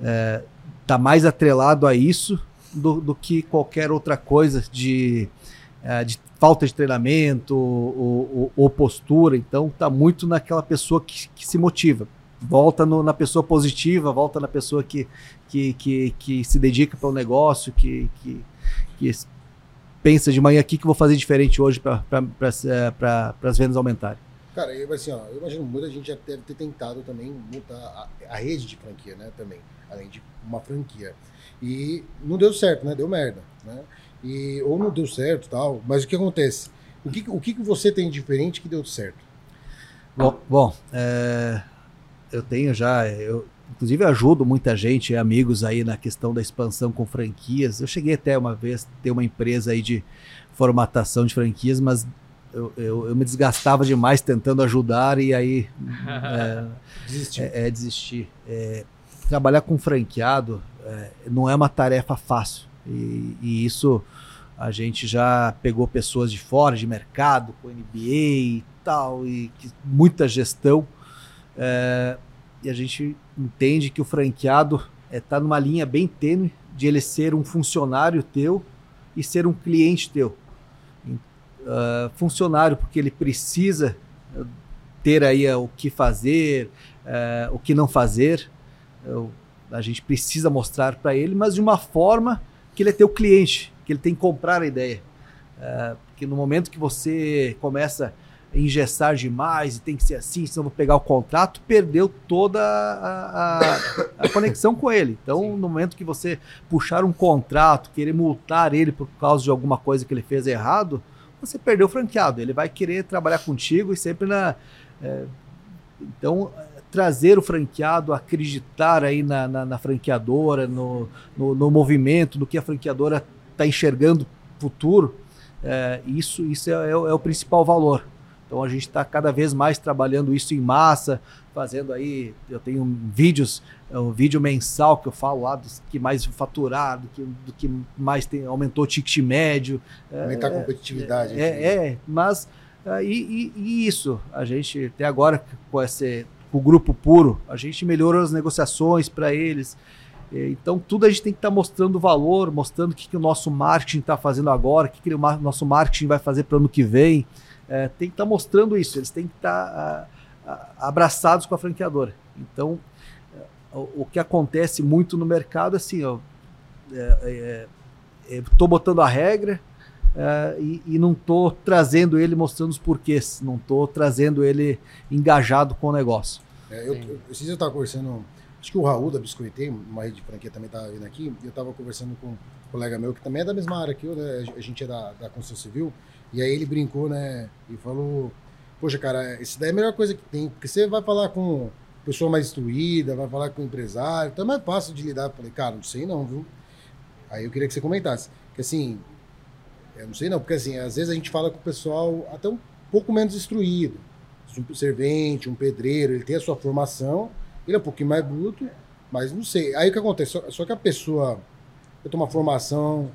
é, tá mais atrelado a isso do, do que qualquer outra coisa de, é, de falta de treinamento ou, ou, ou, postura. Então, tá muito naquela pessoa que, que se motiva. Volta no, na pessoa positiva, volta na pessoa que, que, que, que se dedica para o negócio, que, que, que pensa de manhã aqui que vou fazer diferente hoje para pra, as vendas aumentarem?
Cara, eu, assim, ó, eu imagino muita gente já deve ter tentado também montar a, a, rede de franquia, né? Também, além de uma franquia. E não deu certo, né? Deu merda, né? E, ou não deu certo tal. Mas o que acontece? O que, o que você tem de diferente que deu certo?
Bom, bom é, eu tenho já, eu inclusive ajudo muita gente, amigos aí na questão da expansão com franquias. Eu cheguei até uma vez ter uma empresa aí de formatação de franquias, mas eu, eu, eu me desgastava demais tentando ajudar e aí é, desistir. É, é, desistir. É, trabalhar com franqueado é, não é uma tarefa fácil e, e, isso a gente já pegou pessoas de fora de mercado, com MBA e tal, e que, muita gestão. É, e a gente entende que o franqueado está numa linha bem tênue de ele ser um funcionário teu e ser um cliente teu. Uh, funcionário, porque ele precisa ter aí uh, o que fazer, o que não fazer. a gente precisa mostrar para ele, mas de uma forma que ele é teu cliente, que ele tem que comprar a ideia. porque no momento que você começa engessar demais e tem que ser assim, senão vou pegar o contrato, perdeu toda a, a, a conexão com ele. Então, Sim. no momento que você puxar um contrato, querer multar ele por causa de alguma coisa que ele fez errado, você perdeu o franqueado. Ele vai querer trabalhar contigo e sempre na. É, então, trazer o franqueado, acreditar aí na, na, na franqueadora, no, no, no, movimento, no que a franqueadora está enxergando futuro, é, isso, isso é, é, é, o principal valor. Então a gente está cada vez mais trabalhando isso em massa, fazendo aí, eu tenho vídeos, um vídeo mensal que eu falo lá dos que mais faturaram, do que, do que mais tem, aumentou o ticket médio.
Aumentar é, a competitividade.
É, é, é mas e, e, e, isso, a gente até agora com esse o grupo puro, a gente melhorou as negociações para eles. Então, tudo a gente tem que estar tá mostrando valor, mostrando o que, que o nosso marketing está fazendo agora, o que, que o nosso marketing vai fazer para o ano que vem. É, tem que estar tá mostrando isso, eles têm que estar tá, abraçados com a franqueadora. Então, o, o, que acontece muito no mercado, assim, ó, é, é, estou botando a regra é, e, e, não estou trazendo ele mostrando os porquês, não estou trazendo ele engajado com o negócio.
É, eu, eu, eu estava conversando Acho que o Raul da Biscoitei, uma rede de franquia também estava vindo aqui, e eu estava conversando com um colega meu que também é da mesma área que eu, né? A gente é da, da construção civil, e aí ele brincou, né? E falou: Poxa, cara, isso daí é a melhor coisa que tem, porque você vai falar com pessoa mais instruída, vai falar com empresário, então é mais fácil de lidar. Eu falei, cara, não sei não, viu? Aí eu queria que você comentasse. Que assim, eu não sei não, porque assim, às vezes a gente fala com o pessoal até um pouco menos instruído. Um servente, um pedreiro, ele tem a sua formação, ele é um pouquinho mais bruto, mas não sei. Aí o que acontece? Só, só que a pessoa tem uma formação,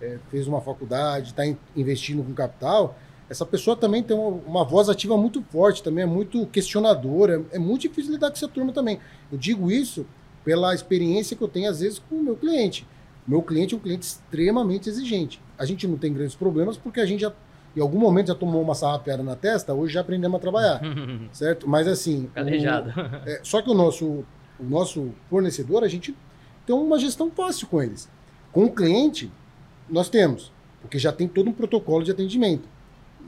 é, fez uma faculdade, está investindo com capital, essa pessoa também tem uma, uma, voz ativa muito forte, também é muito questionadora, é, é muito difícil lidar com essa turma também. Eu digo isso pela experiência que eu tenho, às vezes, com o meu cliente. Meu cliente é um cliente extremamente exigente. A gente não tem grandes problemas porque a gente já em algum momento já tomou uma sarrapeada na testa, hoje já aprendemos a trabalhar. certo? Mas assim.
Calejado.
O, é, só que o nosso, o nosso fornecedor, a gente tem uma gestão fácil com eles. Com o cliente, nós temos, porque já tem todo um protocolo de atendimento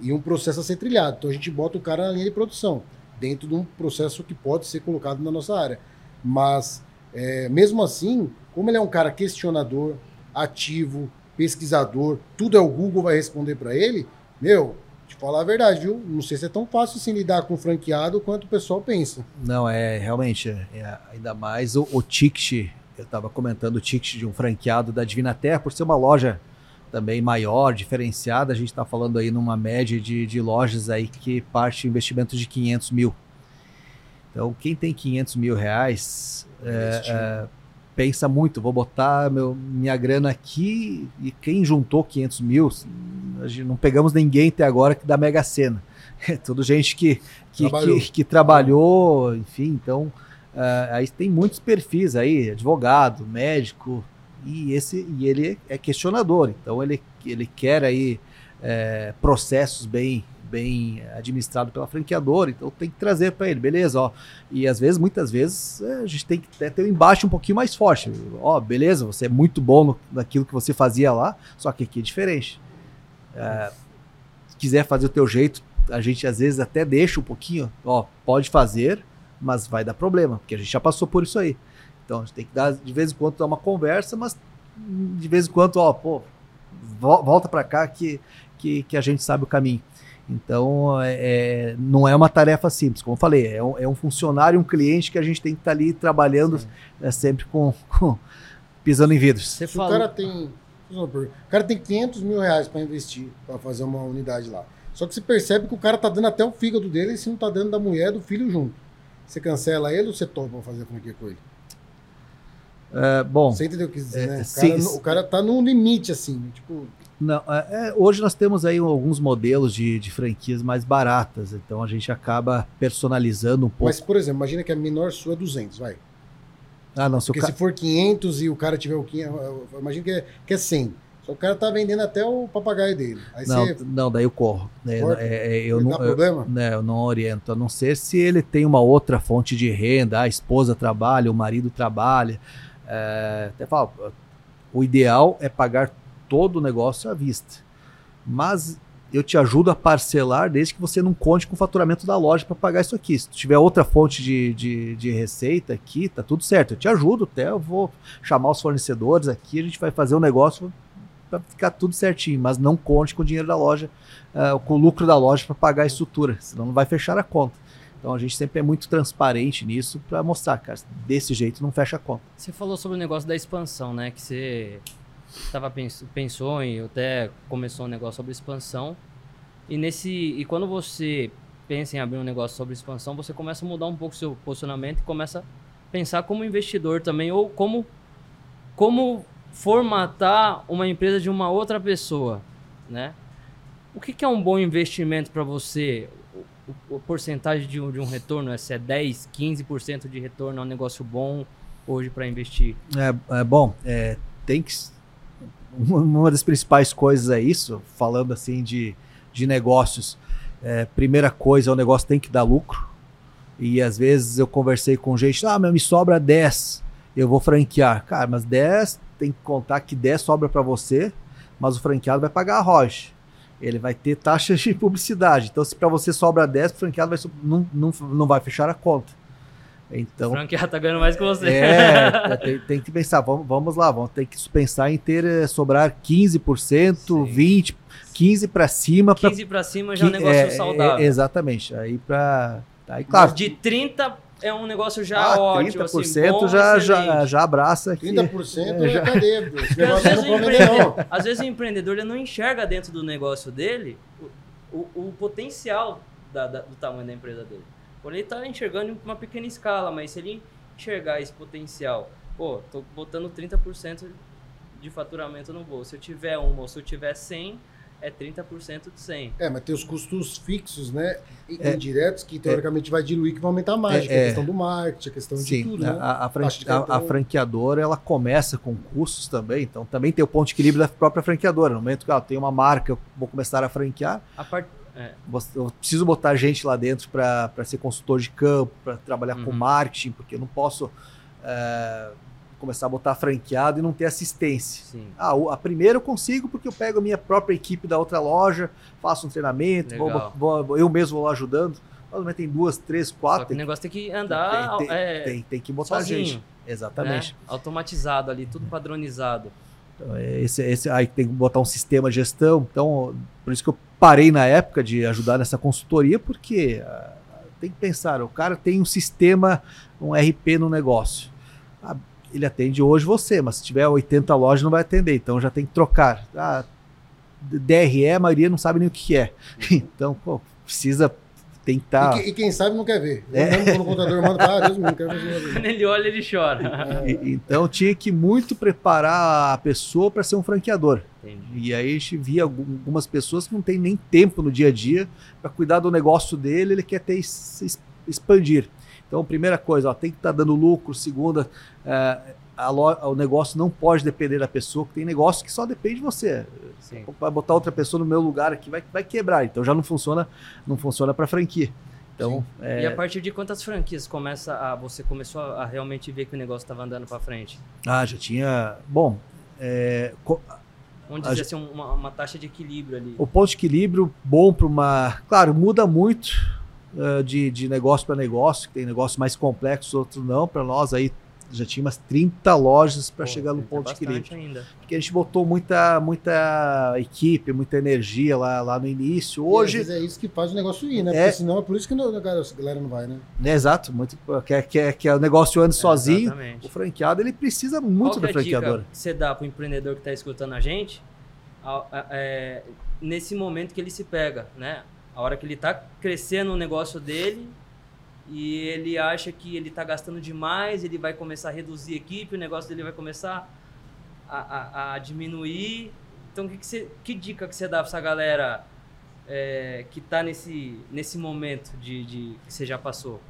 e um processo a ser trilhado. Então a gente bota o cara na linha de produção, dentro de um processo que pode ser colocado na nossa área. Mas, é, mesmo assim, como ele é um cara questionador, ativo, pesquisador, tudo é o Google vai responder para ele, meu, te falar a verdade, viu? Não sei se é tão fácil assim lidar com franqueado quanto o pessoal pensa.
Não, é realmente, é, ainda mais o, o ticket, eu estava comentando o ticket de um franqueado da Divina Terra, por ser uma loja também maior, diferenciada, a gente está falando aí numa média de, de lojas aí que parte investimento de 500 mil. Então, quem tem 500 mil reais, é, é, pensa muito, vou botar meu, minha grana aqui e quem juntou 500 mil, não pegamos ninguém até agora que da Mega Sena. É tudo gente que, que, trabalhou. que, que trabalhou, enfim, então uh, aí tem muitos perfis aí, advogado, médico, e esse e ele é questionador, então ele, ele quer aí é, processos bem bem administrado pela franqueadora, então tem que trazer para ele, beleza, ó. E às vezes, muitas vezes, é, a gente tem que ter um embate um pouquinho mais forte. Ó, beleza, você é muito bom no, naquilo que você fazia lá, só que aqui é diferente. É, se quiser fazer o teu jeito, a gente às vezes até deixa um pouquinho, ó, pode fazer, mas vai dar problema, porque a gente já passou por isso aí. Então a gente tem que dar de vez em quando dar uma conversa, mas de vez em quando, ó, pô, volta para cá que, que, que a gente sabe o caminho. Então, é, é, não é uma tarefa simples. Como eu falei, é um, é um funcionário, um cliente que a gente tem que estar tá ali trabalhando né, sempre com, com, pisando em vidros.
Você o cara tem o cara tem 500 mil reais para investir para fazer uma unidade lá. Só que você percebe que o cara tá dando até o fígado dele e se não tá dando da mulher do filho junto. Você cancela ele ou você topa fazer franquia com ele?
É, bom.
Você entendeu o que dizer, é, né? O cara, sim, o cara tá no limite, assim. Tipo,
não, é, é, hoje nós temos aí alguns modelos de, de, franquias mais baratas, então a gente acaba personalizando um pouco. Mas,
por exemplo, imagina que a menor sua é 200, vai.
Ah, não, se
Porque ca... se for 500 e o cara tiver o 500, imagina que é, que é 100. O cara tá vendendo até o papagaio dele. Aí
não,
você...
não, daí eu corro. É, é, eu,
não,
dá
problema?
Eu, né, eu não oriento, a não ser se ele tem uma outra fonte de renda, a esposa trabalha, o marido trabalha. É, até falo, o ideal é pagar todo o negócio à vista. Mas eu te ajudo a parcelar desde que você não conte com o faturamento da loja para pagar isso aqui. Se tiver outra fonte de, de, de, receita aqui, tá tudo certo. Eu te ajudo até, eu vou chamar os fornecedores aqui, a gente vai fazer um negócio para ficar tudo certinho, mas não conte com o dinheiro da loja, uh, com o lucro da loja para pagar a estrutura, senão não vai fechar a conta. Então a gente sempre é muito transparente nisso para mostrar, cara, desse jeito não fecha a conta.
Você falou sobre o negócio da expansão, né? Que você tava pensou em até começou um negócio sobre expansão. E nesse e quando você pensa em abrir um negócio sobre expansão, você começa a mudar um pouco seu posicionamento e começa a pensar como investidor também ou como como formatar uma empresa de uma outra pessoa, né? O que, que é um bom investimento para você? O, o, porcentagem de um, de um retorno, se é 10, 15% de retorno é um negócio bom hoje para investir?
É, é bom, é, tem que uma das principais coisas é isso, falando assim de, de negócios. É, primeira coisa, o negócio tem que dar lucro. E às vezes eu conversei com gente, ah, mas me sobra 10, eu vou franquear. Cara, mas 10 tem que contar que 10 sobra para você, mas o franqueado vai pagar a rocha. Ele vai ter taxas de publicidade. Então, se para você sobra 10, o franqueado vai, não, não, não vai fechar a conta. Então, o
franqueado tá ganhando mais que você.
É, tem, tem, que pensar, vamos, vamos lá, vamos ter que pensar em ter eh, sobrar 15%, Sim. 20%, 15 para cima.
15 para cima já é um negócio é, saudável.
É, exatamente. Aí para. Aí, claro.
de 30 é um negócio já ah, ótimo. 30%
assim, bom, já, já, já abraça aqui.
30% é, é já... cadeia.
Às, vezes empreendedor, às vezes o empreendedor ele não enxerga dentro do negócio dele o, o, o potencial da, da, do tamanho da empresa dele. Quando ele está enxergando em uma pequena escala, mas se ele enxergar esse potencial, pô, tô botando 30% de faturamento no bolso. Se eu tiver uma ou se eu tiver 100, é 30% de 100.
É, mas tem os custos fixos, né? É, indiretos, que teoricamente é, vai diluir, que vai aumentar mais. É, a questão do marketing, a questão sim, de tudo. Né?
A, a, franqui a, a, franqueadora ela começa com custos também, então também tem o ponto de equilíbrio da própria franqueadora. No momento que ela tem uma marca, eu vou começar a franquear. A part... É. Eu preciso botar gente lá dentro para ser consultor de campo, para trabalhar uhum. com marketing, porque eu não posso. É, começar a botar franqueado e não ter assistência. Sim. Ah, a primeira eu consigo porque eu pego a minha própria equipe da outra loja, faço um treinamento, vou, vou, eu mesmo vou lá ajudando. Mas tem duas, três, quatro.
o negócio tem que andar.
Tem, tem,
é,
tem, tem que botar sozinho, gente.
Exatamente. Né? Automatizado ali, tudo padronizado.
Então, é, esse, esse, aí tem que botar um sistema de gestão. Então, por isso que eu parei na época de ajudar nessa consultoria, porque uh, tem que pensar, o cara tem um sistema, um RP no negócio. Ele atende hoje você, mas se tiver 80 lojas não vai atender, então já tem que trocar. Ah, DRE, a maioria não sabe nem o que é. Então, pô, precisa tem que estar.
Tá... E, e, quem sabe não quer ver. É. contador manda, ah, Deus não quer ver.
Quando ele olha, ele chora.
É. E, então tinha que muito preparar a pessoa para ser um franqueador. Entendi. E aí a gente via algumas pessoas que não tem nem tempo no dia a dia para cuidar do negócio dele, ele quer ter expandir. Então, primeira coisa, ó, tem que estar tá dando lucro. Segunda, é, o negócio não pode depender da pessoa, que tem negócio que só depende de você. Sim. Vai botar outra pessoa no meu lugar aqui, vai, vai quebrar. Então já não funciona, não funciona para franquia. Então,
é... E a partir de quantas franquias começa a você começou a, realmente ver que o negócio estava andando para frente?
Ah, já tinha. Bom, é...
Onde a... assim, uma, uma taxa de equilíbrio ali.
O ponto de equilíbrio bom para uma. Claro, muda muito uh, de, de negócio para negócio, tem negócios mais complexos, outros não. Para nós aí já tinha umas 30 lojas para chegar no ponto de equilíbrio. Ainda. Porque a gente botou muita, muita equipe, muita energia lá, lá no início. Hoje.
é isso que faz o negócio ir, né? É... Porque senão é por isso que a galera não vai, né? É,
exato, muito, quer, quer que o negócio ande é, sozinho. Exatamente. O franqueado ele precisa muito Qual da franqueadora.
Dica você dá para o empreendedor que está escutando a gente é, nesse momento que ele se pega, né? A hora que ele está crescendo o negócio dele e ele acha que ele está gastando demais, ele vai começar a reduzir a equipe, o negócio dele vai começar a, a, a diminuir. Então, que, que, você, que dica que você dá para essa galera é, que está nesse, nesse momento de, de, que você já passou?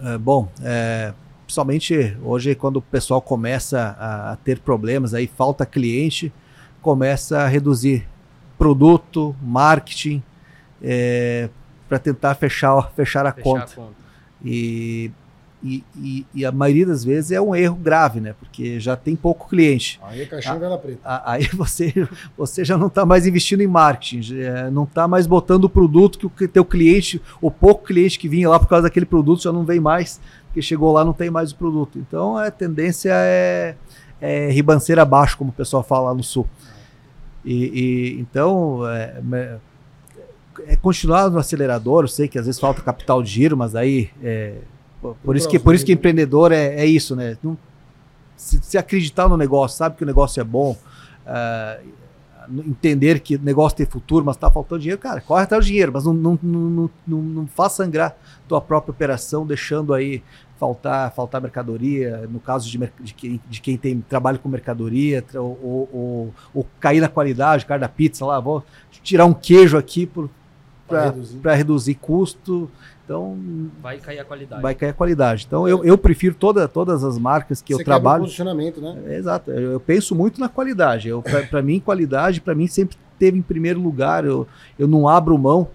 É, bom, é, principalmente hoje, quando o pessoal começa a, a ter problemas, aí falta cliente, começa a reduzir produto, marketing, é, para tentar fechar, fechar, a, fechar conta. a conta. E, e, e, e, a maioria das vezes é um erro grave, né? Porque já tem pouco cliente.
Aí é caixinha vela preta.
Aí você, você já não está mais investindo em marketing, não está mais botando o produto que o teu cliente, o pouco cliente que vinha lá por causa daquele produto já não vem mais, porque chegou lá não tem mais o produto. Então a tendência é, é ribanceira abaixo, como o pessoal fala lá no sul. E, e então é, é continuar no acelerador. Eu sei que às vezes falta capital de giro, mas aí é, por isso que por isso que empreendedor é, é isso, né? Não, se, se, acreditar no negócio, sabe que o negócio é bom, uh, entender que o negócio tem futuro, mas está faltando dinheiro, cara, corre até o dinheiro, mas não, não, não, não, não faz sangrar tua própria operação, deixando aí faltar, faltar mercadoria, no caso de, de, quem, de quem tem trabalho com mercadoria, ou, ou, ou, cair na qualidade, cara da pizza lá, vou tirar um queijo aqui para reduzir. reduzir custo. Então.
Vai cair a qualidade.
Vai cair a qualidade. Então eu, eu prefiro toda, todas as marcas que Você eu trabalho.
posicionamento, né?
É, exato. Eu, eu, penso muito na qualidade. Para mim, qualidade, para mim, sempre teve em primeiro lugar. Eu, eu não abro mão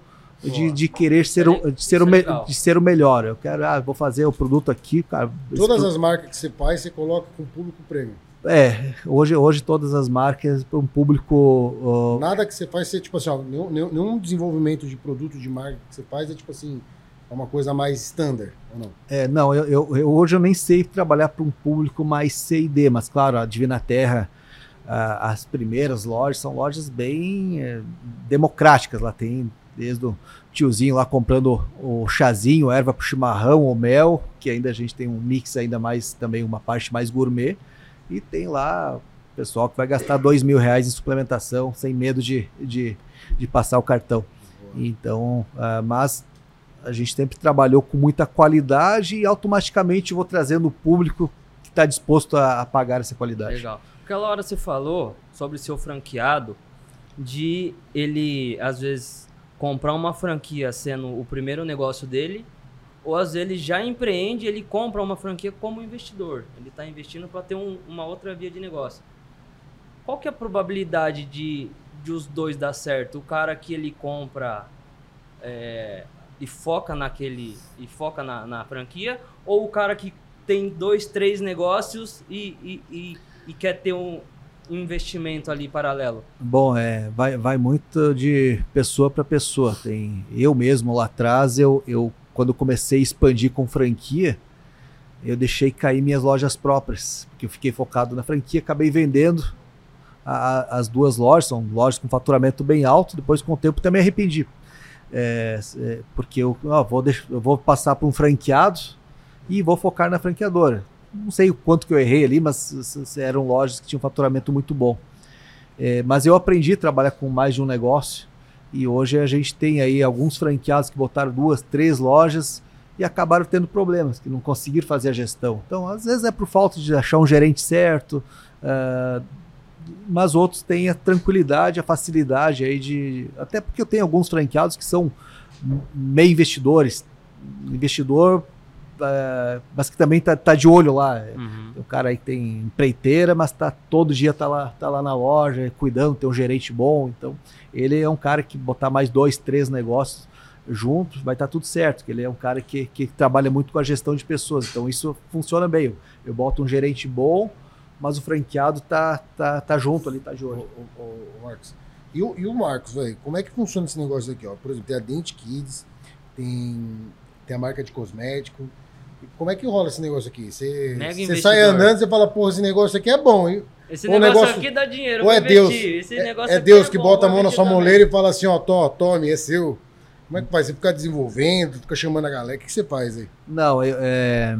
de, de querer ser, o, de, ser o me, de ser o melhor. Eu quero, ah, vou fazer o produto aqui, cara.
Todas as marcas que você faz, você coloca com público prêmio.
É, hoje, hoje todas as marcas para um público. Uh...
Nada que você faz, você, tipo assim, ó, nenhum, nenhum desenvolvimento de produto de marca que você faz é tipo assim, é uma coisa mais standard, ou não?
É, não, eu, eu, eu hoje eu nem sei trabalhar para um público mais C&D, mas claro, a Divina Terra, as primeiras lojas são lojas bem é, democráticas, lá tem desde o tiozinho lá comprando o chazinho, erva para chimarrão ou mel, que ainda a gente tem um mix ainda mais, também uma parte mais gourmet, e tem lá pessoal que vai gastar dois mil reais em suplementação sem medo de, de, de passar o cartão. Então, uh, mas a gente sempre trabalhou com muita qualidade e automaticamente vou trazendo o público que está disposto a, a pagar essa qualidade.
Legal. Aquela hora você falou sobre seu franqueado, de ele, às vezes, comprar uma franquia sendo o primeiro negócio dele, ou às vezes ele já empreende, ele compra uma franquia como investidor. Ele está investindo para ter um, uma outra via de negócio. Qual que é a probabilidade de, de os dois dar certo? O cara que ele compra é, e foca naquele e foca na, na, franquia, ou o cara que tem dois, três negócios e, e, e, e quer ter um, investimento ali paralelo?
Bom, é, vai, vai muito de pessoa para pessoa. Tem eu mesmo lá atrás, eu, eu quando comecei a expandir com franquia, eu deixei cair minhas lojas próprias, porque eu fiquei focado na franquia, acabei vendendo a, a, as duas lojas, são lojas com faturamento bem alto, depois com o tempo também arrependi. É, é, porque eu, ó, vou, eu vou passar para um franqueado e vou focar na franqueadora não sei o quanto que eu errei ali, mas eram lojas que tinham faturamento muito bom. É, mas eu aprendi a trabalhar com mais de um negócio e hoje a gente tem aí alguns franqueados que botaram duas, três lojas e acabaram tendo problemas, que não conseguiram fazer a gestão. Então, às vezes é por falta de achar um gerente certo, uh, mas outros têm a tranquilidade, a facilidade aí de. Até porque eu tenho alguns franqueados que são meio investidores. Investidor uh, mas que também tá, tá de olho lá. Uhum. O cara aí tem empreiteira, mas tá todo dia tá lá, tá lá na loja, cuidando, tem um gerente bom. Então, ele é um cara que botar mais dois, três negócios juntos, vai estar tá tudo certo. Que ele é um cara que, que trabalha muito com a gestão de pessoas. Então, isso funciona bem. Eu, eu boto um gerente bom, mas o franqueado tá, tá, tá junto ali, tá de olho.
O, o, o Marcos. E o, e o Marcos, velho, como é que funciona esse negócio aqui? Ó? Por exemplo, tem a Dent Kids, tem, tem a marca de cosmético, como é que rola esse negócio aqui? Você, você sai andando, você fala, porra, esse negócio aqui é bom.
Hein? Esse negócio, negócio, aqui dá dinheiro.
Ou é Deus? é, é Deus é que bom, bota a mão na sua moleira e fala assim, ó, to, tome, é seu. Como é que faz? Você fica desenvolvendo, fica chamando a galera. O que você faz aí?
Não, é,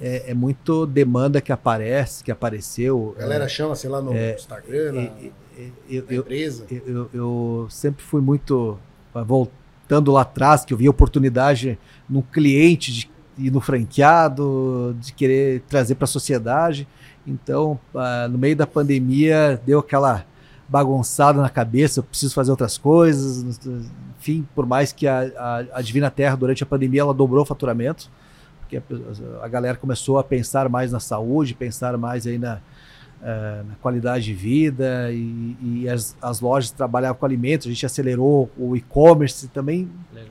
é, é muito demanda que aparece, que apareceu.
A galera é, chama, sei lá, no é, Instagram, na, eu, na empresa.
Eu, eu, eu, sempre fui muito. Voltando lá atrás, que eu vi oportunidade num cliente de e no franqueado, de querer trazer para a sociedade. Então, uh, no meio da pandemia, deu aquela bagunçada na cabeça, eu preciso fazer outras coisas. Enfim, por mais que a, a, a Divina Terra, durante a pandemia, ela dobrou o faturamento, porque a, a galera começou a pensar mais na saúde, pensar mais aí na, uh, na qualidade de vida e, e as, as, lojas trabalhavam com alimentos, a gente acelerou o e-commerce também,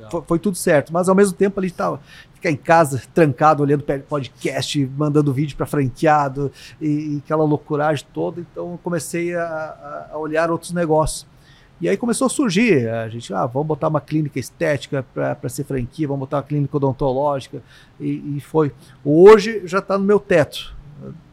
foi, foi, tudo certo, mas ao mesmo tempo a gente estava ficar em casa trancado olhando podcast, mandando vídeo para franqueado e, e, aquela loucuragem toda, então eu comecei a, a olhar outros negócios. E aí começou a surgir, a gente, ah, vamos botar uma clínica estética para ser franquia, vamos botar uma clínica odontológica, e, e foi. Hoje já está no meu teto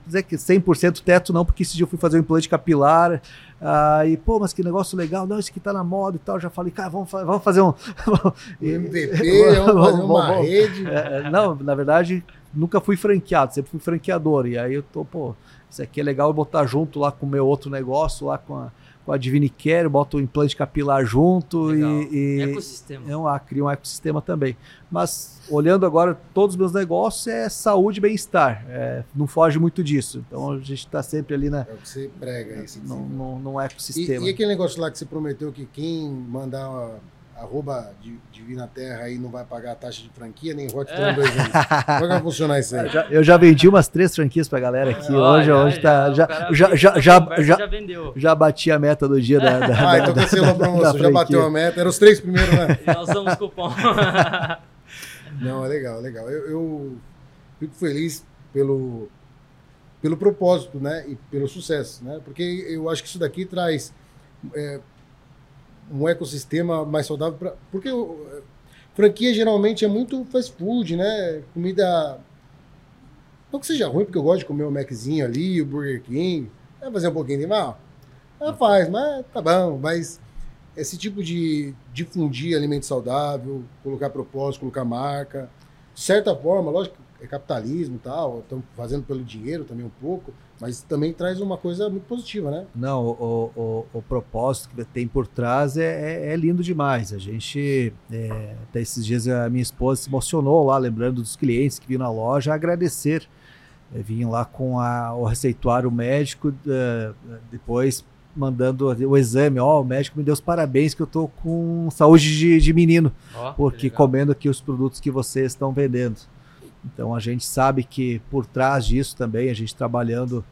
dizer que 100% teto não, porque esse dia eu fui fazer um implante capilar, uh, e pô, mas que negócio legal, não, esse aqui tá na moda e tal, já falei, cara, vamos, vamos fazer um...
MVP, vamos fazer uma vamos, rede.
É, não, na verdade, nunca fui franqueado, sempre fui franqueador, e aí eu tô, pô, isso aqui é legal eu botar junto lá com o meu outro negócio, lá com a, com a Divinicare, boto o implante capilar junto
Legal.
e, e
Ecossistema.
é um, ah, cria um ecossistema também. Mas olhando agora todos os meus negócios é saúde e bem-estar, é, não foge muito disso. Então a gente está sempre ali na,
É o que você prega você
num,
desenvolve.
num, num
E,
ecossistema.
e aquele negócio lá que você prometeu que quem mandar a- arroba de, Divina Terra aí não vai pagar a taxa de franquia, nem Hot
É.
dois anos. Como é que vai funcionar isso aí?
Eu já, eu já vendi umas três franquias pra galera aqui. hoje,
Olha,
hoje tá. Já,
cara
já, já, já, já,
já
já bati a meta do dia da. da
Ah, então
da-
cancelou a promoção, já bateu a meta. Eram os três primeiros, né?
E nós damos cupom.
Não, é legal, é legal. Eu, eu fico feliz pelo, pelo propósito, né? E pelo sucesso, né? Porque eu acho que isso daqui traz é, um ecossistema mais saudável. Pra, porque o- franquia geralmente é muito fast food, né? Comida. Não que seja ruim, porque eu gosto de comer o Maczinho ali, o Burger King. Vai fazer um pouquinho de mal? Ela faz, mas tá bom. Mas esse tipo de difundir alimento saudável, colocar propósito, colocar marca, de certa forma, lógico, é capitalismo e tal, estão fazendo pelo dinheiro também um pouco, mas também traz uma coisa muito positiva, né?
Não, o, o, o propósito que tem por trás é, é, é lindo demais. A gente, é, até esses dias, a minha esposa se emocionou lá, lembrando dos clientes que vinham na loja, agradecer. É, vinham lá com a, o receituário médico, é, depois mandando o exame. Ó, o médico me deu os parabéns que eu tô com saúde de, de menino,
que
porque comendo aqui os produtos que vocês estão vendendo. Então a gente sabe que por trás disso também, a gente trabalhando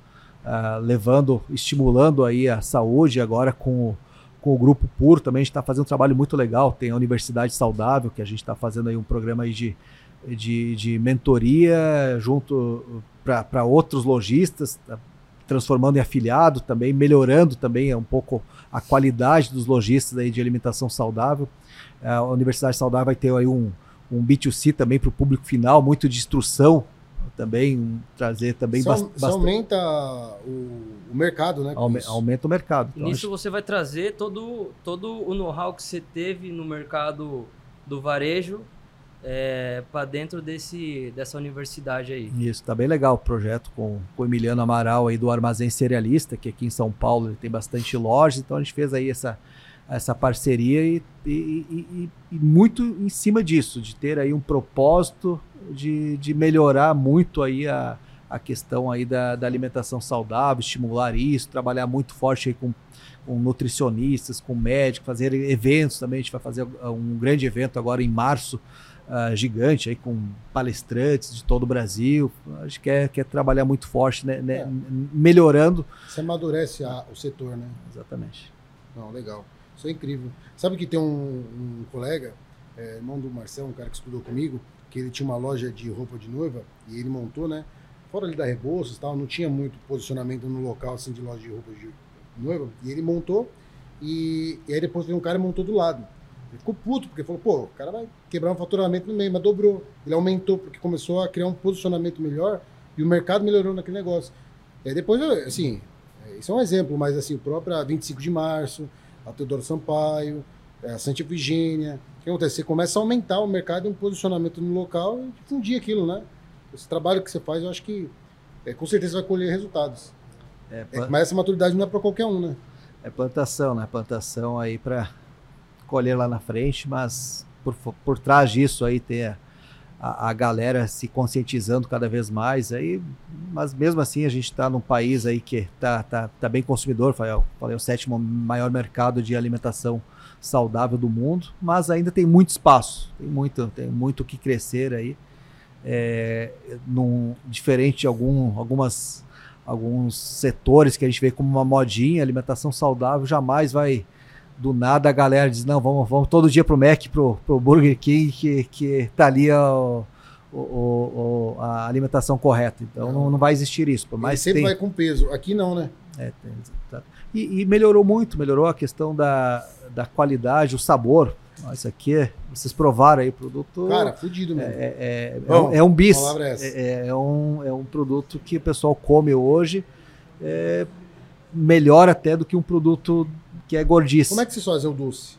ah, levando, estimulando aí a saúde agora com o, com o grupo Puro também a gente está fazendo um trabalho muito legal. Tem a Universidade Saudável que a gente está fazendo aí um programa aí de, de, de mentoria junto para outros lojistas, tá transformando em afiliado também, melhorando também um pouco a qualidade dos lojistas aí de alimentação saudável. A Universidade Saudável vai ter aí um, um B2C também para o público final, muito de instrução também, um, trazer também
Isso,
bas-
isso
bastante.
aumenta o, o mercado, né?
Aume-
isso.
aumenta o mercado. Então,
Nisso você vai trazer todo, todo o know-how que você teve no mercado do varejo para dentro desse, dessa universidade aí.
Isso, tá bem legal o projeto com, com o Emiliano Amaral aí do Armazém Cerealista, que aqui em São Paulo ele tem bastante lojas, então a gente fez aí essa, essa parceria e, e, e- e muito em cima disso, de ter aí um propósito de, de melhorar muito aí a, a questão aí da, da alimentação saudável, estimular isso, trabalhar muito forte aí com, com nutricionistas, com médicos, fazer eventos também, a gente vai fazer um grande evento agora em março, ah, gigante aí com palestrantes de todo o Brasil. A gente quer, quer trabalhar muito forte, né, né,
É.
melhorando.
Você amadurece a- o setor, né?
Exatamente.
Não, legal. Isso é incrível. Sabe que tem um, um colega, é, irmão do Marcelo, um cara que estudou comigo, que ele tinha uma loja de roupa de noiva e ele montou, né? Fora ali da Rebouças tal, não tinha muito posicionamento no local assim de loja de roupa de noiva. E ele montou e, e aí depois veio um cara e montou do lado. Ele ficou puto, porque falou, pô, o cara vai quebrar um faturamento no meio, mas dobrou. Ele aumentou, porque começou a criar um posicionamento melhor e o mercado melhorou naquele negócio. E aí depois, assim, é, isso é um exemplo, mas assim, o próprio 25 de março, a Teodoro Sampaio, é, a Santa Efigênia. O que acontece? Você começa a aumentar o mercado e um posicionamento no local e difundir aquilo, né? Esse trabalho que você faz, eu acho que é, com certeza vai colher resultados.
É,
É,
pla-
mas essa maturidade não é para qualquer um, né?
é plantação, né? Plantação aí para colher lá na frente, mas por, por trás disso aí tem a, a, galera se conscientizando cada vez mais aí, mas mesmo assim a gente está num país aí que tá, tá, tá bem consumidor, falei, falei o sétimo maior mercado de alimentação saudável do mundo, mas ainda tem muito espaço, tem muito, tem muito que crescer aí, é, num, diferente de algum, algumas alguns setores que a gente vê como uma modinha, alimentação saudável jamais vai do nada a galera diz não vamos, vamos todo dia pro Mac pro, pro Burger King que, que tá ali o, o- o- o- a alimentação correta então não, não vai existir isso
Mas sempre
tem,
vai com peso. Aqui não, né?
é, tem- tá. e, e melhorou muito melhorou a questão da, da qualidade o sabor isso aqui é- vocês provaram aí o produto
Cara, fudido mesmo.
é, é- é
Bom,
um- é um bis.
a é.
É, é um, é um produto que o pessoal come hoje. é melhor até do que um produto que é gordice.
Como é que vocês fazem o doce?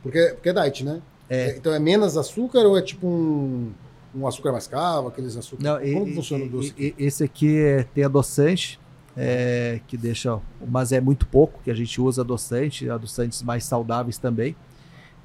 Porque, porque é diet, né? É, Então é menos açúcar ou é tipo um, um açúcar mascavo, aqueles açúcar?
Não,
Como
e-
funciona o
e-
doce?
e- esse aqui é- tem adoçante, é, que deixa, mas é muito pouco que a gente usa adoçante, adoçantes mais saudáveis também.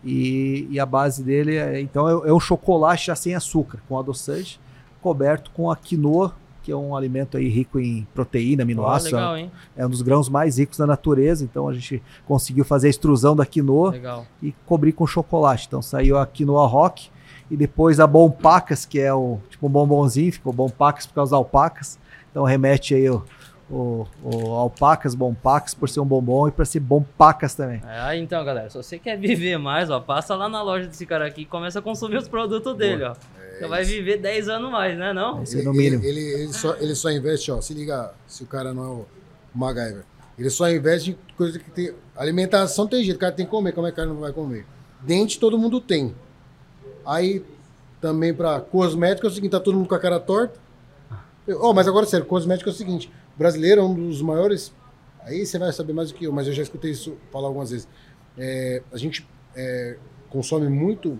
E, e a base dele é, então é, é um chocolate já sem açúcar, com adoçante, coberto com a quinoa, que é um alimento aí rico em proteína, aminoácidos. Oh, é um dos grãos mais ricos da natureza, então a gente conseguiu fazer a extrusão da quinoa legal. e cobrir com chocolate. Então saiu a quinoa rock e depois a bompacas, que é o tipo um bombonzinho, ficou bompacas por causa das alpacas. Então remete aí o, o, o alpacas, bompacas por ser um bombom e para ser bompacas também.
É, então, galera, se você quer viver mais, ó, passa lá na loja desse cara aqui e começa a consumir os produtos dele, ó. É você vai viver 10 anos mais, né? Não?
Esse é no mínimo. Ele, ele, ele, só, ele só investe, ó. Se liga, se o cara não é o MacGyver. Ele só investe em coisa que tem. Alimentação tem jeito, o cara tem que comer. Como é que o cara não vai comer? Dente todo mundo tem. Aí também para cosmético é o seguinte: tá todo mundo com a cara torta. Oh, mas agora, sério, cosmético é o seguinte: o brasileiro é um dos maiores. Aí você vai saber mais do que eu, mas eu já escutei isso falar algumas vezes. É, a gente é, consome muito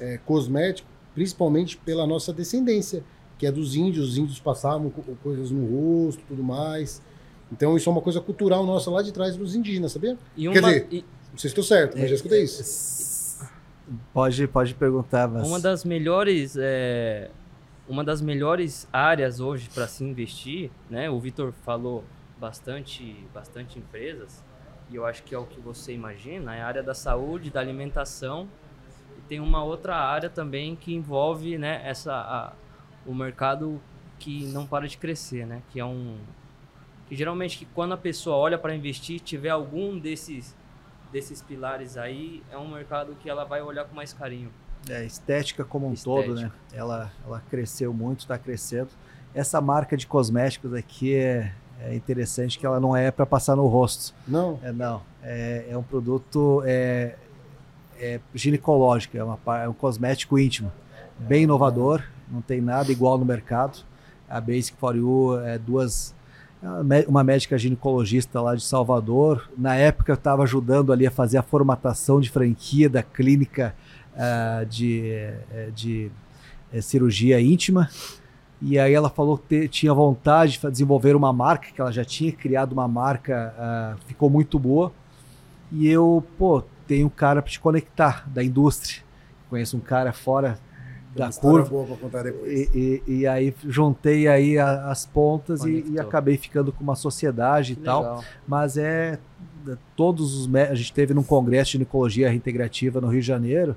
é, cosmético principalmente pela nossa descendência, que é dos índios. Os índios passavam coisas no rosto tudo mais. Então isso é uma coisa cultural nossa lá de trás dos indígenas, sabia?
E
Quer dizer, e... não sei se estou certo, mas já escutei isso.
É, pode, pode perguntar, mas...
Uma das melhores... É... Uma das melhores áreas hoje para se investir, né? O Vitor falou bastante, bastante empresas, e eu acho que é o que você imagina, é a área da saúde, da alimentação tem uma outra área também que envolve né, essa, a, o mercado que não para de crescer, né? Que é um que geralmente que quando a pessoa olha para investir, tiver algum desses desses pilares aí, é um mercado que ela vai olhar com mais carinho.
É, estética como um estética. todo, né? Ela, ela cresceu muito, está crescendo. Essa marca de cosméticos aqui é, é interessante que ela não é para passar no rosto.
Não?
É, não. É, é um produto, é, é, ginecológica, é, uma, é um cosmético íntimo, bem inovador, não tem nada igual no mercado. A Basic for You é duas é uma médica ginecologista lá de Salvador. Na época eu estava ajudando ali a fazer a formatação de franquia da clínica uh, de, uh, de uh, cirurgia íntima. E aí ela falou que tinha vontade de desenvolver uma marca, que ela já tinha criado uma marca, ficou muito boa. E eu, pô, tem um cara para te conectar da indústria. Conheço um cara fora da curva.
Boa pra contar depois.
E, e, e aí juntei aí a, as pontas e, e, acabei ficando com uma sociedade que e tal. Legal. Mas é todos os a gente teve num congresso de ginecologia reintegrativa no Rio de Janeiro.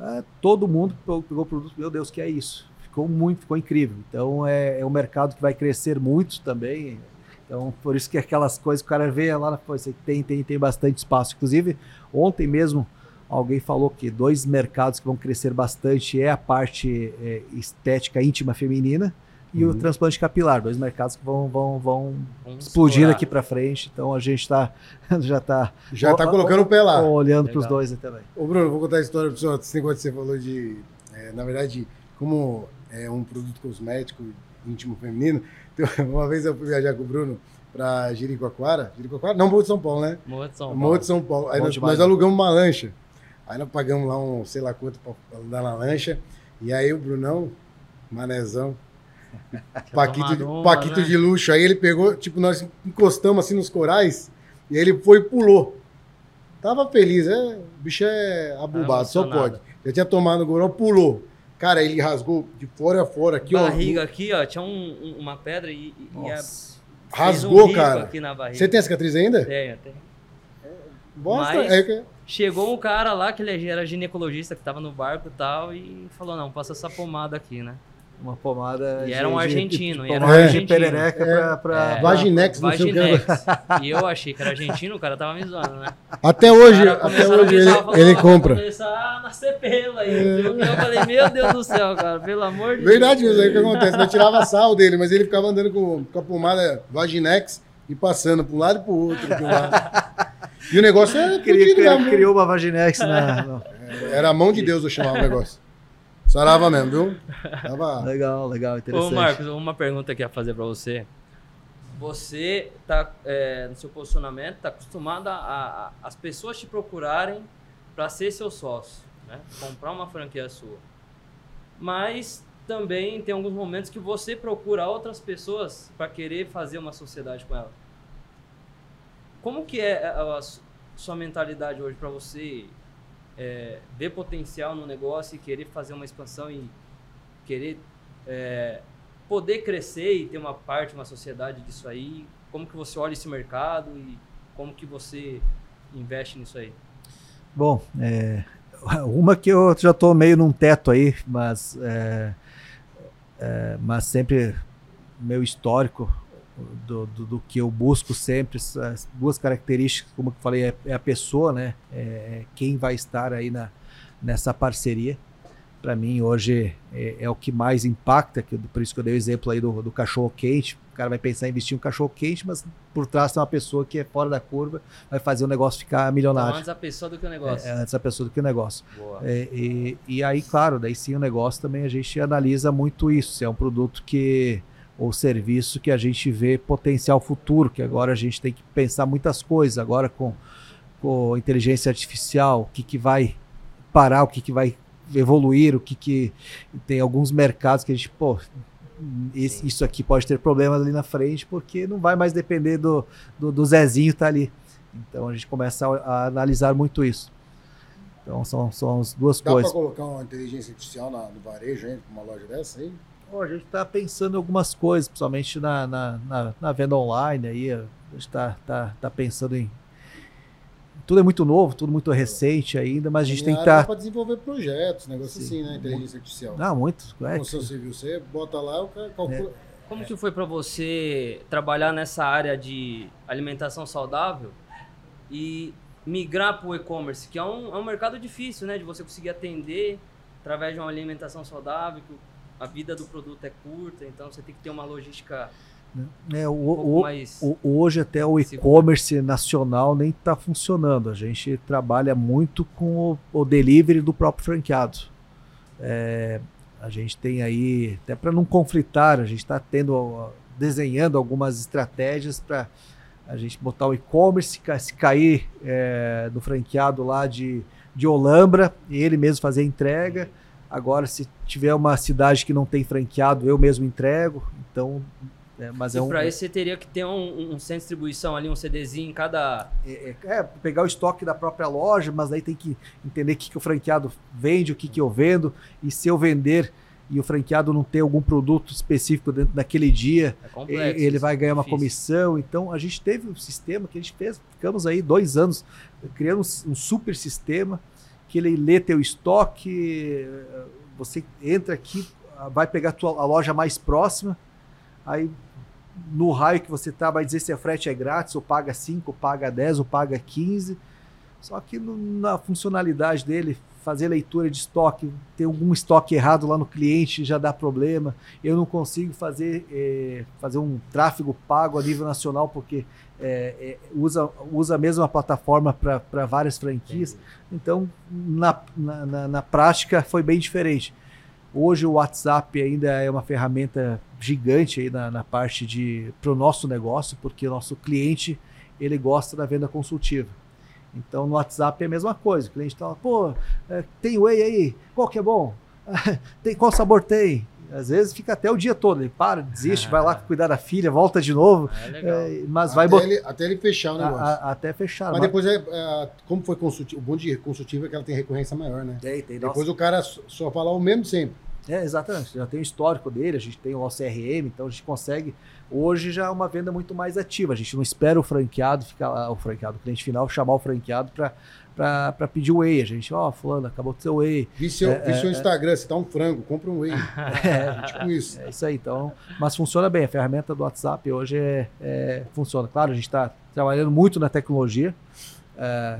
É, todo mundo pegou o produto, meu Deus, que é isso? Ficou muito, ficou incrível. Então é, é um mercado que vai crescer muito também. Então, por isso que aquelas coisas que o cara vê lá, pô, tem, tem, tem bastante espaço. Inclusive, ontem mesmo alguém falou que dois mercados que vão crescer bastante é a parte é, estética íntima feminina e uhum. o transplante capilar, dois mercados que vão, vão, vão explodir aqui para frente. Então a gente está já está
já está colocando o pé lá,
olhando para os dois também.
Ô Bruno, vou contar a história para o senhor. Esse negócio que você falou de, é, na verdade, como é um produto cosmético íntimo feminino. Então, uma vez eu fui viajar com o Bruno para Jericoacoara. Jericoacoara? Não, Morro de São Paulo, né?
Morro de São Paulo.
Morro de São Paulo. Aí nós, nós, alugamos uma lancha. Aí nós pagamos lá um, sei lá quanto para andar na lancha. E aí o Brunão, manezão, Paquito, uma, Paquito né? de luxo. Aí ele pegou, tipo, nós encostamos assim nos corais. E aí ele foi e pulou. Tava feliz, é, o bicho é abubado, só pode. Já tinha tomado o goró, pulou. Cara, ele rasgou de fora a fora aqui,
barriga ó. Barriga aqui, ó, tinha um, uma pedra e, e a,
rasgou, um cara. Você tem a cicatriz ainda?
Tenho, tenho.
Bosta, Mas é
chegou um cara lá que ele era ginecologista que tava no barco e tal e falou: "Não, passa essa pomada aqui, né?"
Uma pomada.
E era um argentino.
De,
e era
um argentino. de perereca é, pra. pra...
É, Vaginex, não
Vaginex. E eu achei que era argentino, o cara tava me zoando, né?
Até hoje, até hoje ele, falando, ele compra.
Começar a nascer pelo aí. É. Eu falei, meu Deus do céu, cara, pelo amor de
Verdade Deus. Verdade aí o que acontece? Eu tirava sal dele, mas ele ficava andando com, com a pomada Vaginex e passando para um lado e para o outro. E o negócio é.
Criou, criou uma Vaginex na.
Era a mão de Deus eu chamava o negócio. Sarava mesmo, viu? Tava...
Legal, legal, interessante.
Ô, Marcos, uma pergunta que ia fazer para você. Você tá é, no seu posicionamento, tá acostumado a, a, as pessoas te procurarem para ser seu sócio, né? Comprar uma franquia sua. Mas também tem alguns momentos que você procura outras pessoas para querer fazer uma sociedade com ela. Como que é a, a sua mentalidade hoje para você é, ver potencial no negócio e querer fazer uma expansão e querer é, poder crescer e ter uma parte, uma sociedade disso aí? Como que você olha esse mercado e como que você investe nisso aí?
Bom, é, uma que eu já estou meio num teto aí, mas, é, é, mas sempre meu histórico do, do, do, que eu busco sempre, as duas características, como eu falei, é, é a pessoa, né? É, quem vai estar aí na, nessa parceria para mim hoje é, é, o que mais impacta, que, por isso que eu dei o exemplo aí do, do cachorro quente. O cara vai pensar em investir em um cachorro quente, mas por trás tem uma pessoa que é fora da curva, vai fazer o negócio ficar milionário. Então,
antes a pessoa do que o negócio.
É, é, antes a pessoa do que o negócio. É, e, e aí, claro, daí sim o negócio também a gente analisa muito isso. Se é um produto que ou serviço que a gente vê potencial futuro, que agora a gente tem que pensar muitas coisas, agora com, com inteligência artificial, o que, que vai parar, o que, que vai evoluir, o que, que tem alguns mercados que a gente, pô, isso aqui pode ter problemas ali na frente, porque não vai mais depender do, do, do Zezinho tá ali. Então a gente começa a, a, analisar muito isso. Então são, são as duas
Dá
coisas.
Dá para colocar uma inteligência artificial na, no varejo, hein, uma loja dessa aí?
A gente está pensando em algumas coisas, principalmente na, na, na, na venda online. Aí, a gente está tá, tá pensando em tudo é muito novo, tudo muito recente ainda, mas a gente tem que estar. Tá...
para desenvolver projetos, negócio Sim. assim, né? Inteligência artificial.
Não, muito.
É, Construção civil, você bota lá, o cara calcula. É.
Como que foi para você trabalhar nessa área de alimentação saudável e migrar para o e-commerce, que é um, é um mercado difícil, né? De você conseguir atender através de uma alimentação saudável, que a vida do produto é curta, então você tem que ter uma logística
é, o, um o, o, hoje até o e-commerce nacional nem está funcionando. A gente trabalha muito com o, delivery do próprio franqueado. É, a gente tem aí, até para não conflitar, a gente está tendo desenhando algumas estratégias para a gente botar o e-commerce, se cair é, no franqueado lá de, de Olambra, e ele mesmo fazer a entrega. Agora, se tiver uma cidade que não tem franqueado, eu mesmo entrego. Então,
é, mas e é um... para isso você teria que ter um, um, centro de distribuição ali, um CDzinho em cada.
É, é, é, pegar o estoque da própria loja, mas aí tem que entender o que, que o franqueado vende, o que, que eu vendo, e se eu vender e o franqueado não ter algum produto específico dentro daquele dia, é complexo, ele vai ganhar uma comissão. Então a gente teve um sistema que a gente fez, ficamos aí dois anos criando um super sistema que ele lê teu estoque, você entra aqui, vai pegar a, tua, a loja mais próxima, aí no raio que você está, vai dizer se a frete é grátis, ou paga 5, ou paga 10, ou paga 15. Só que no, na funcionalidade dele, fazer leitura de estoque, ter algum estoque errado lá no cliente já dá problema. Eu não consigo fazer, é, fazer um tráfego pago a nível nacional porque é, é, usa, usa a mesma plataforma para várias franquias. Então, na, na, na prática, foi bem diferente. Hoje o WhatsApp ainda é uma ferramenta gigante aí na, na parte de para o nosso negócio, porque o nosso cliente ele gosta da venda consultiva. Então no WhatsApp é a mesma coisa. O cliente fala, pô, é, tem whey aí, qual que é bom? tem, qual sabor tem? Às vezes fica até o dia todo, ele para, desiste, vai lá cuidar da filha, volta de novo. É, é, mas
até
vai
ele, Até ele fechar o negócio. A,
a, até fechar.
Mas, mas depois, é, é, como foi consultivo, o bom de consultivo é que ela tem recorrência maior, né?
Tem, tem.
Depois nossa. o cara só fala o mesmo sempre.
É, exatamente. Já tem o histórico dele, a gente tem o OCRM, então a gente consegue. Hoje já é uma venda muito mais ativa. A gente não espera o franqueado ficar lá, o franqueado, o cliente final, chamar o franqueado para pedir o whey. A gente, ó, oh, fulano, acabou de ser o whey.
Vi seu, é, vi seu é, Instagram, você tá um frango, compra um whey.
é, tipo isso. É isso aí, então. Mas funciona bem. A ferramenta do WhatsApp hoje é, é funciona. Claro, a gente está trabalhando muito na tecnologia. É,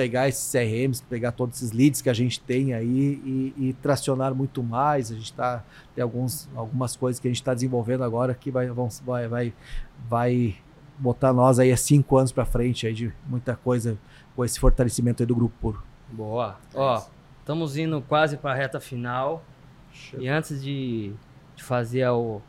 pegar esses CRMs, pegar todos esses leads que a gente tem aí e, e tracionar muito mais. A gente está tem alguns, algumas coisas que a gente está desenvolvendo agora que vai, vão, vai, vai, vai botar nós aí a cinco anos para frente aí de muita coisa com esse fortalecimento aí do grupo puro.
Boa. Ó, estamos indo quase para a reta final. Show. E antes de, de fazer o,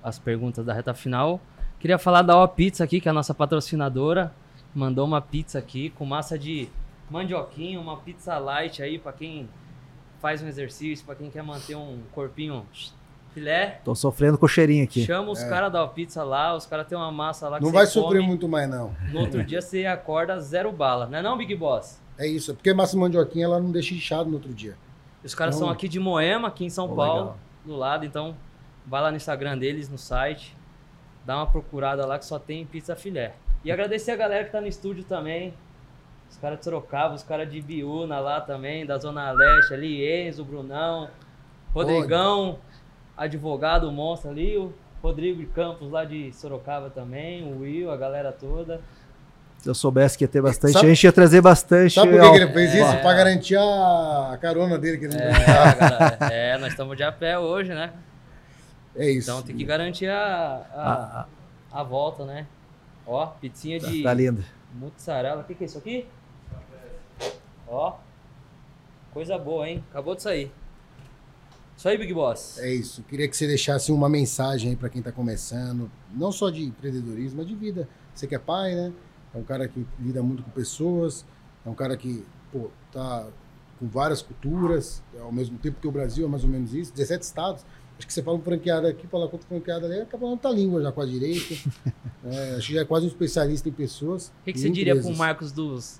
as perguntas da reta final, queria falar da O Pizza aqui, que é a nossa patrocinadora. Mandou uma pizza aqui com massa de mandioquinha, uma pizza light aí para quem faz um exercício, para quem quer manter um corpinho Filé.
Tô sofrendo com o cheirinho aqui.
Chama os caras da pizza lá, os caras têm uma massa lá que
Não vai sofrer muito mais, não.
No outro dia você acorda zero bala. Não é não, Big Boss?
É isso. Porque massa mandioquinha ela não deixa inchado no outro dia.
Os caras
Então-
são aqui de Moema, aqui em São
Pô,
Paulo,
legal.
do lado. Então, vai lá no Instagram deles, no site. Dá uma procurada lá que só tem pizza filé. E agradecer a galera que tá no estúdio também. Os caras de Sorocaba, os caras de Biúna lá também, da Zona Leste ali, Enzo, Brunão, Rodrigão, advogado monstro ali, o Rodrigo Campos lá de Sorocaba também, o Will, a galera toda.
Se eu soubesse que ia ter bastante
Sabe-
gente, ia trazer bastante.
Sabe por que, ele fez isso?
É.
Pra garantir a carona dele. Que ele não
É, galera, é, nós estamos de a pé hoje, né?
é isso.
Então tem que garantir a, a,
Ah,
a volta, né? Ó, pizzinha
tá,
de
tá lindo.
mozzarella. O que, que é isso aqui? Ó, coisa boa, hein? Acabou de sair. Isso aí, Big Boss.
É isso. Queria que você deixasse uma mensagem aí pra quem tá começando, não só de empreendedorismo, mas de vida. Você que é pai, né? É um cara que lida muito com pessoas, é um cara que, pô, tá com várias culturas, ao mesmo tempo que o Brasil é mais ou menos isso, 17 estados. Acho que você fala um franqueado aqui, fala outro franqueado ali, acaba falando outra língua já com a direita. É, acho que já é quase um especialista em pessoas.
O que, que você diria pro
empresas.
Marcos dos,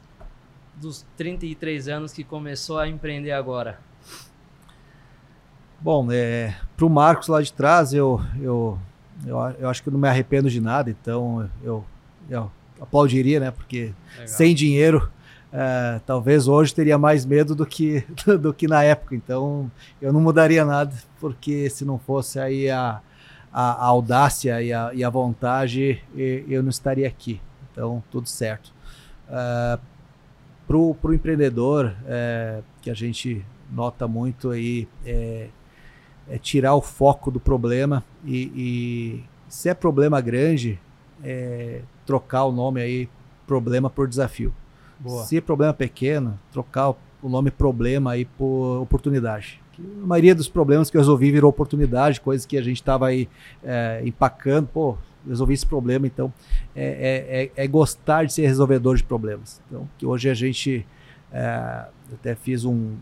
dos 33 anos que começou a empreender agora?
Bom, é, para o Marcos lá de trás, eu, eu, eu, eu acho que eu não me arrependo de nada, então eu, eu aplaudiria, né? Porque
Legal.
sem dinheiro, é, talvez hoje teria mais medo do que, do que na época. Então eu não mudaria nada, porque se não fosse aí a, a, a audácia e a, e a vontade, eu não estaria aqui. Então tudo certo. Para o empreendedor, é, que a gente nota muito aí, é, é tirar o foco do problema e, e se é problema grande, é, trocar o nome aí problema por desafio.
Boa.
Se é problema pequeno, trocar o nome problema aí por oportunidade. A maioria dos problemas que eu resolvi virou oportunidade, coisas que a gente estava aí é, empacando, pô, resolvi esse problema, então é, é- é- é gostar de ser resolvedor de problemas. Então, que hoje a gente é, até fiz um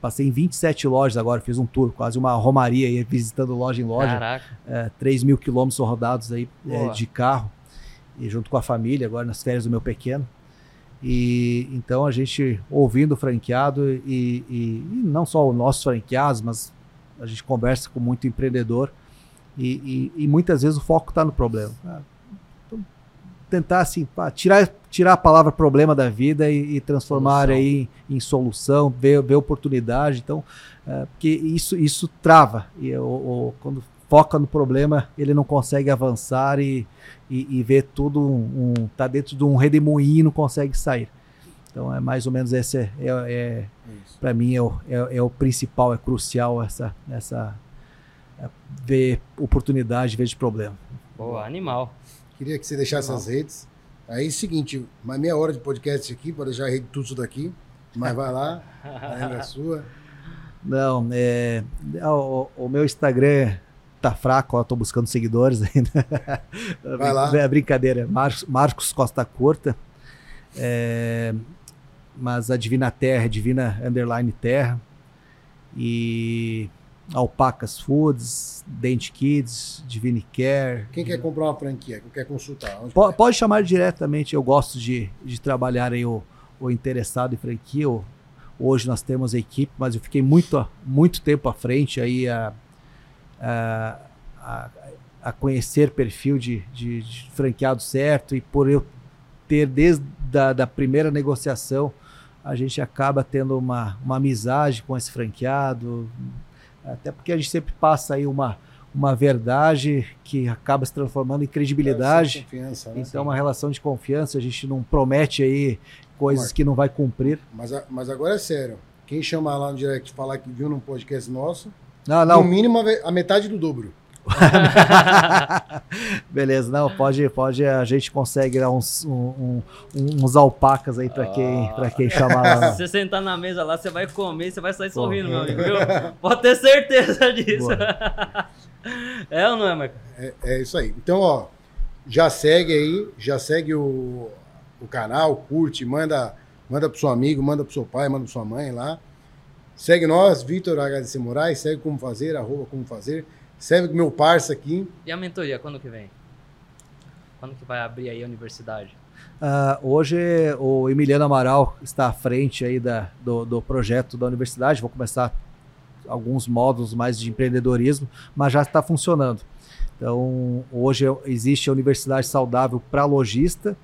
passei em 27 lojas agora, fiz um tour, quase uma romaria aí, visitando loja em loja
Caraca.
é, 3 mil quilômetros rodados aí é, de carro e junto com a família agora nas férias do meu pequeno e então a gente ouvindo o franqueado e, e- e não só os nossos franqueados mas a gente conversa com muito empreendedor e, e- e muitas vezes o foco está no problema. Então, tentar assim pá, tirar tirar a palavra problema da vida e, e transformar
Solução.
aí em, em solução ver, ver oportunidade. Então é, porque isso isso trava. E o, o- quando foca no problema ele não consegue avançar e, e, e vê tudo um, um- tá dentro de um redemoinho e não consegue sair. Então é mais ou menos esse é, é, é para mim é o, é, é o principal é crucial essa essa ver oportunidade em vez de problema
Boa, animal.
Queria que você deixasse
Não.
as redes. Aí, seguinte, mais meia hora de podcast aqui, para deixar a rede tudo isso daqui. Mas vai lá, a rede é sua.
Não, é, o, o meu Instagram tá fraco, ó, tô buscando seguidores ainda.
Vai lá.
É brincadeira, Marcos, Marcos Costa Curta. É, mas a Divina Terra é Divina Underline Terra. E Alpacas Foods, Dent Kids, Divine Care.
Quem quer comprar uma franquia, quem quer consultar? Onde
Po-
vai?
Pode chamar diretamente, eu gosto de, de trabalhar aí o, o interessado em franquia. o- hoje nós temos a equipe, mas eu fiquei muito, muito tempo à frente aí a, a, a, a conhecer perfil de, de, de franqueado certo e por eu ter desde da, da primeira negociação, a gente acaba tendo uma, uma amizade com esse franqueado, até porque a gente sempre passa aí uma, uma verdade que acaba se transformando em credibilidade.
Confiança, né?
Então, é uma relação de confiança, a gente não promete aí coisas que não vai cumprir.
Mas, mas agora é sério. Quem chamar lá no direct falar que viu num podcast nosso,
Não,
no
não,
mínimo a ve- a metade do dobro.
beleza, não, pode, pode, a gente consegue dar uns, um- um- uns alpacas aí para quem, pra quem chamar lá.
Se você sentar na mesa lá, você vai comer, você vai sair
Pô.
sorrindo, meu amigo. Viu? Pode ter certeza disso. É ou não é, Marco?
É, é isso aí. Então, ó, já segue aí, já segue o, o canal, curte, manda, manda pro seu amigo, manda pro seu pai, manda pro sua mãe lá. Segue nós, Vitor HDC Moraes, segue como fazer, arroba como fazer. Serve com meu parça aqui.
E a mentoria, quando que vem? Quando que vai abrir aí a universidade?
Uh, hoje o Emiliano Amaral está à frente aí da, do, do projeto da universidade. Vou começar alguns módulos mais de empreendedorismo, mas já está funcionando. Então, hoje existe a Universidade Saudável para lojista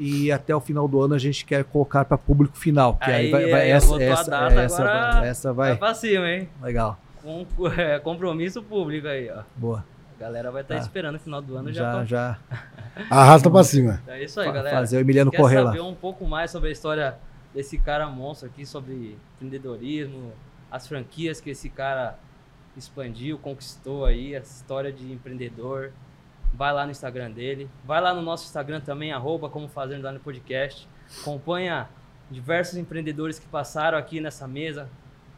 e até o final do ano a gente quer colocar para público final. Que aí, aí vai, vai essa, essa,
essa,
essa vai.
Vai para cima, hein?
Legal.
Com, é, compromisso público aí, ó.
Boa.
A galera vai estar tá tá. esperando no final do ano
já. Já, já.
Arrasta para cima.
É isso aí, galera.
Fazer o Emiliano
Quer
correr lá.
saber um pouco mais sobre a história desse cara monstro aqui, sobre empreendedorismo, as franquias que esse cara expandiu, conquistou aí, a história de empreendedor. Vai lá no Instagram dele. Vai lá no nosso Instagram também, arroba como fazendo lá no podcast. Acompanha diversos empreendedores que passaram aqui nessa mesa,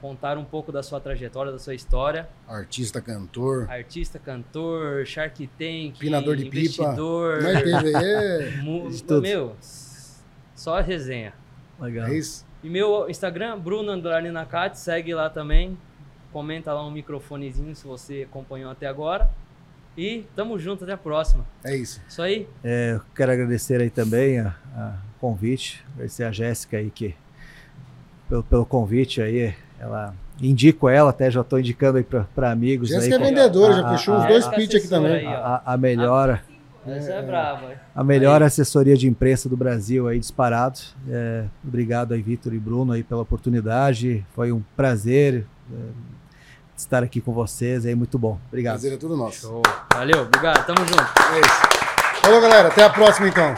contaram um pouco da sua trajetória, da sua história.
Artista, cantor.
Artista, cantor, Shark Tank,
Pinador de
investidor.
pipa. Mas teve aí.
Meu, só resenha.
Legal.
É isso.
E meu Instagram, Bruno Andrade Nakati, segue lá também. Comenta lá um microfonezinho se você acompanhou até agora. E tamo junto, até a próxima.
É isso.
Isso aí.
É, eu quero agradecer aí também o convite. Agradecer a Jéssica aí que, pelo, pelo convite aí. Ela indico ela, até já estou indicando aí para amigos.
Jéssica
aí,
é vendedora, já fechou uns dois pitch aqui também.
Aí,
a, a melhor.
Essa é, brava.
A melhor aí. assessoria de imprensa do Brasil aí disparado. É, obrigado aí Vitor e Bruno aí pela oportunidade. Foi um prazer é, estar aqui com vocês. É muito bom. Obrigado.
Prazer é tudo nosso.
Show. Valeu, obrigado. Tamo junto.
É isso. Falou, galera. Até a próxima então.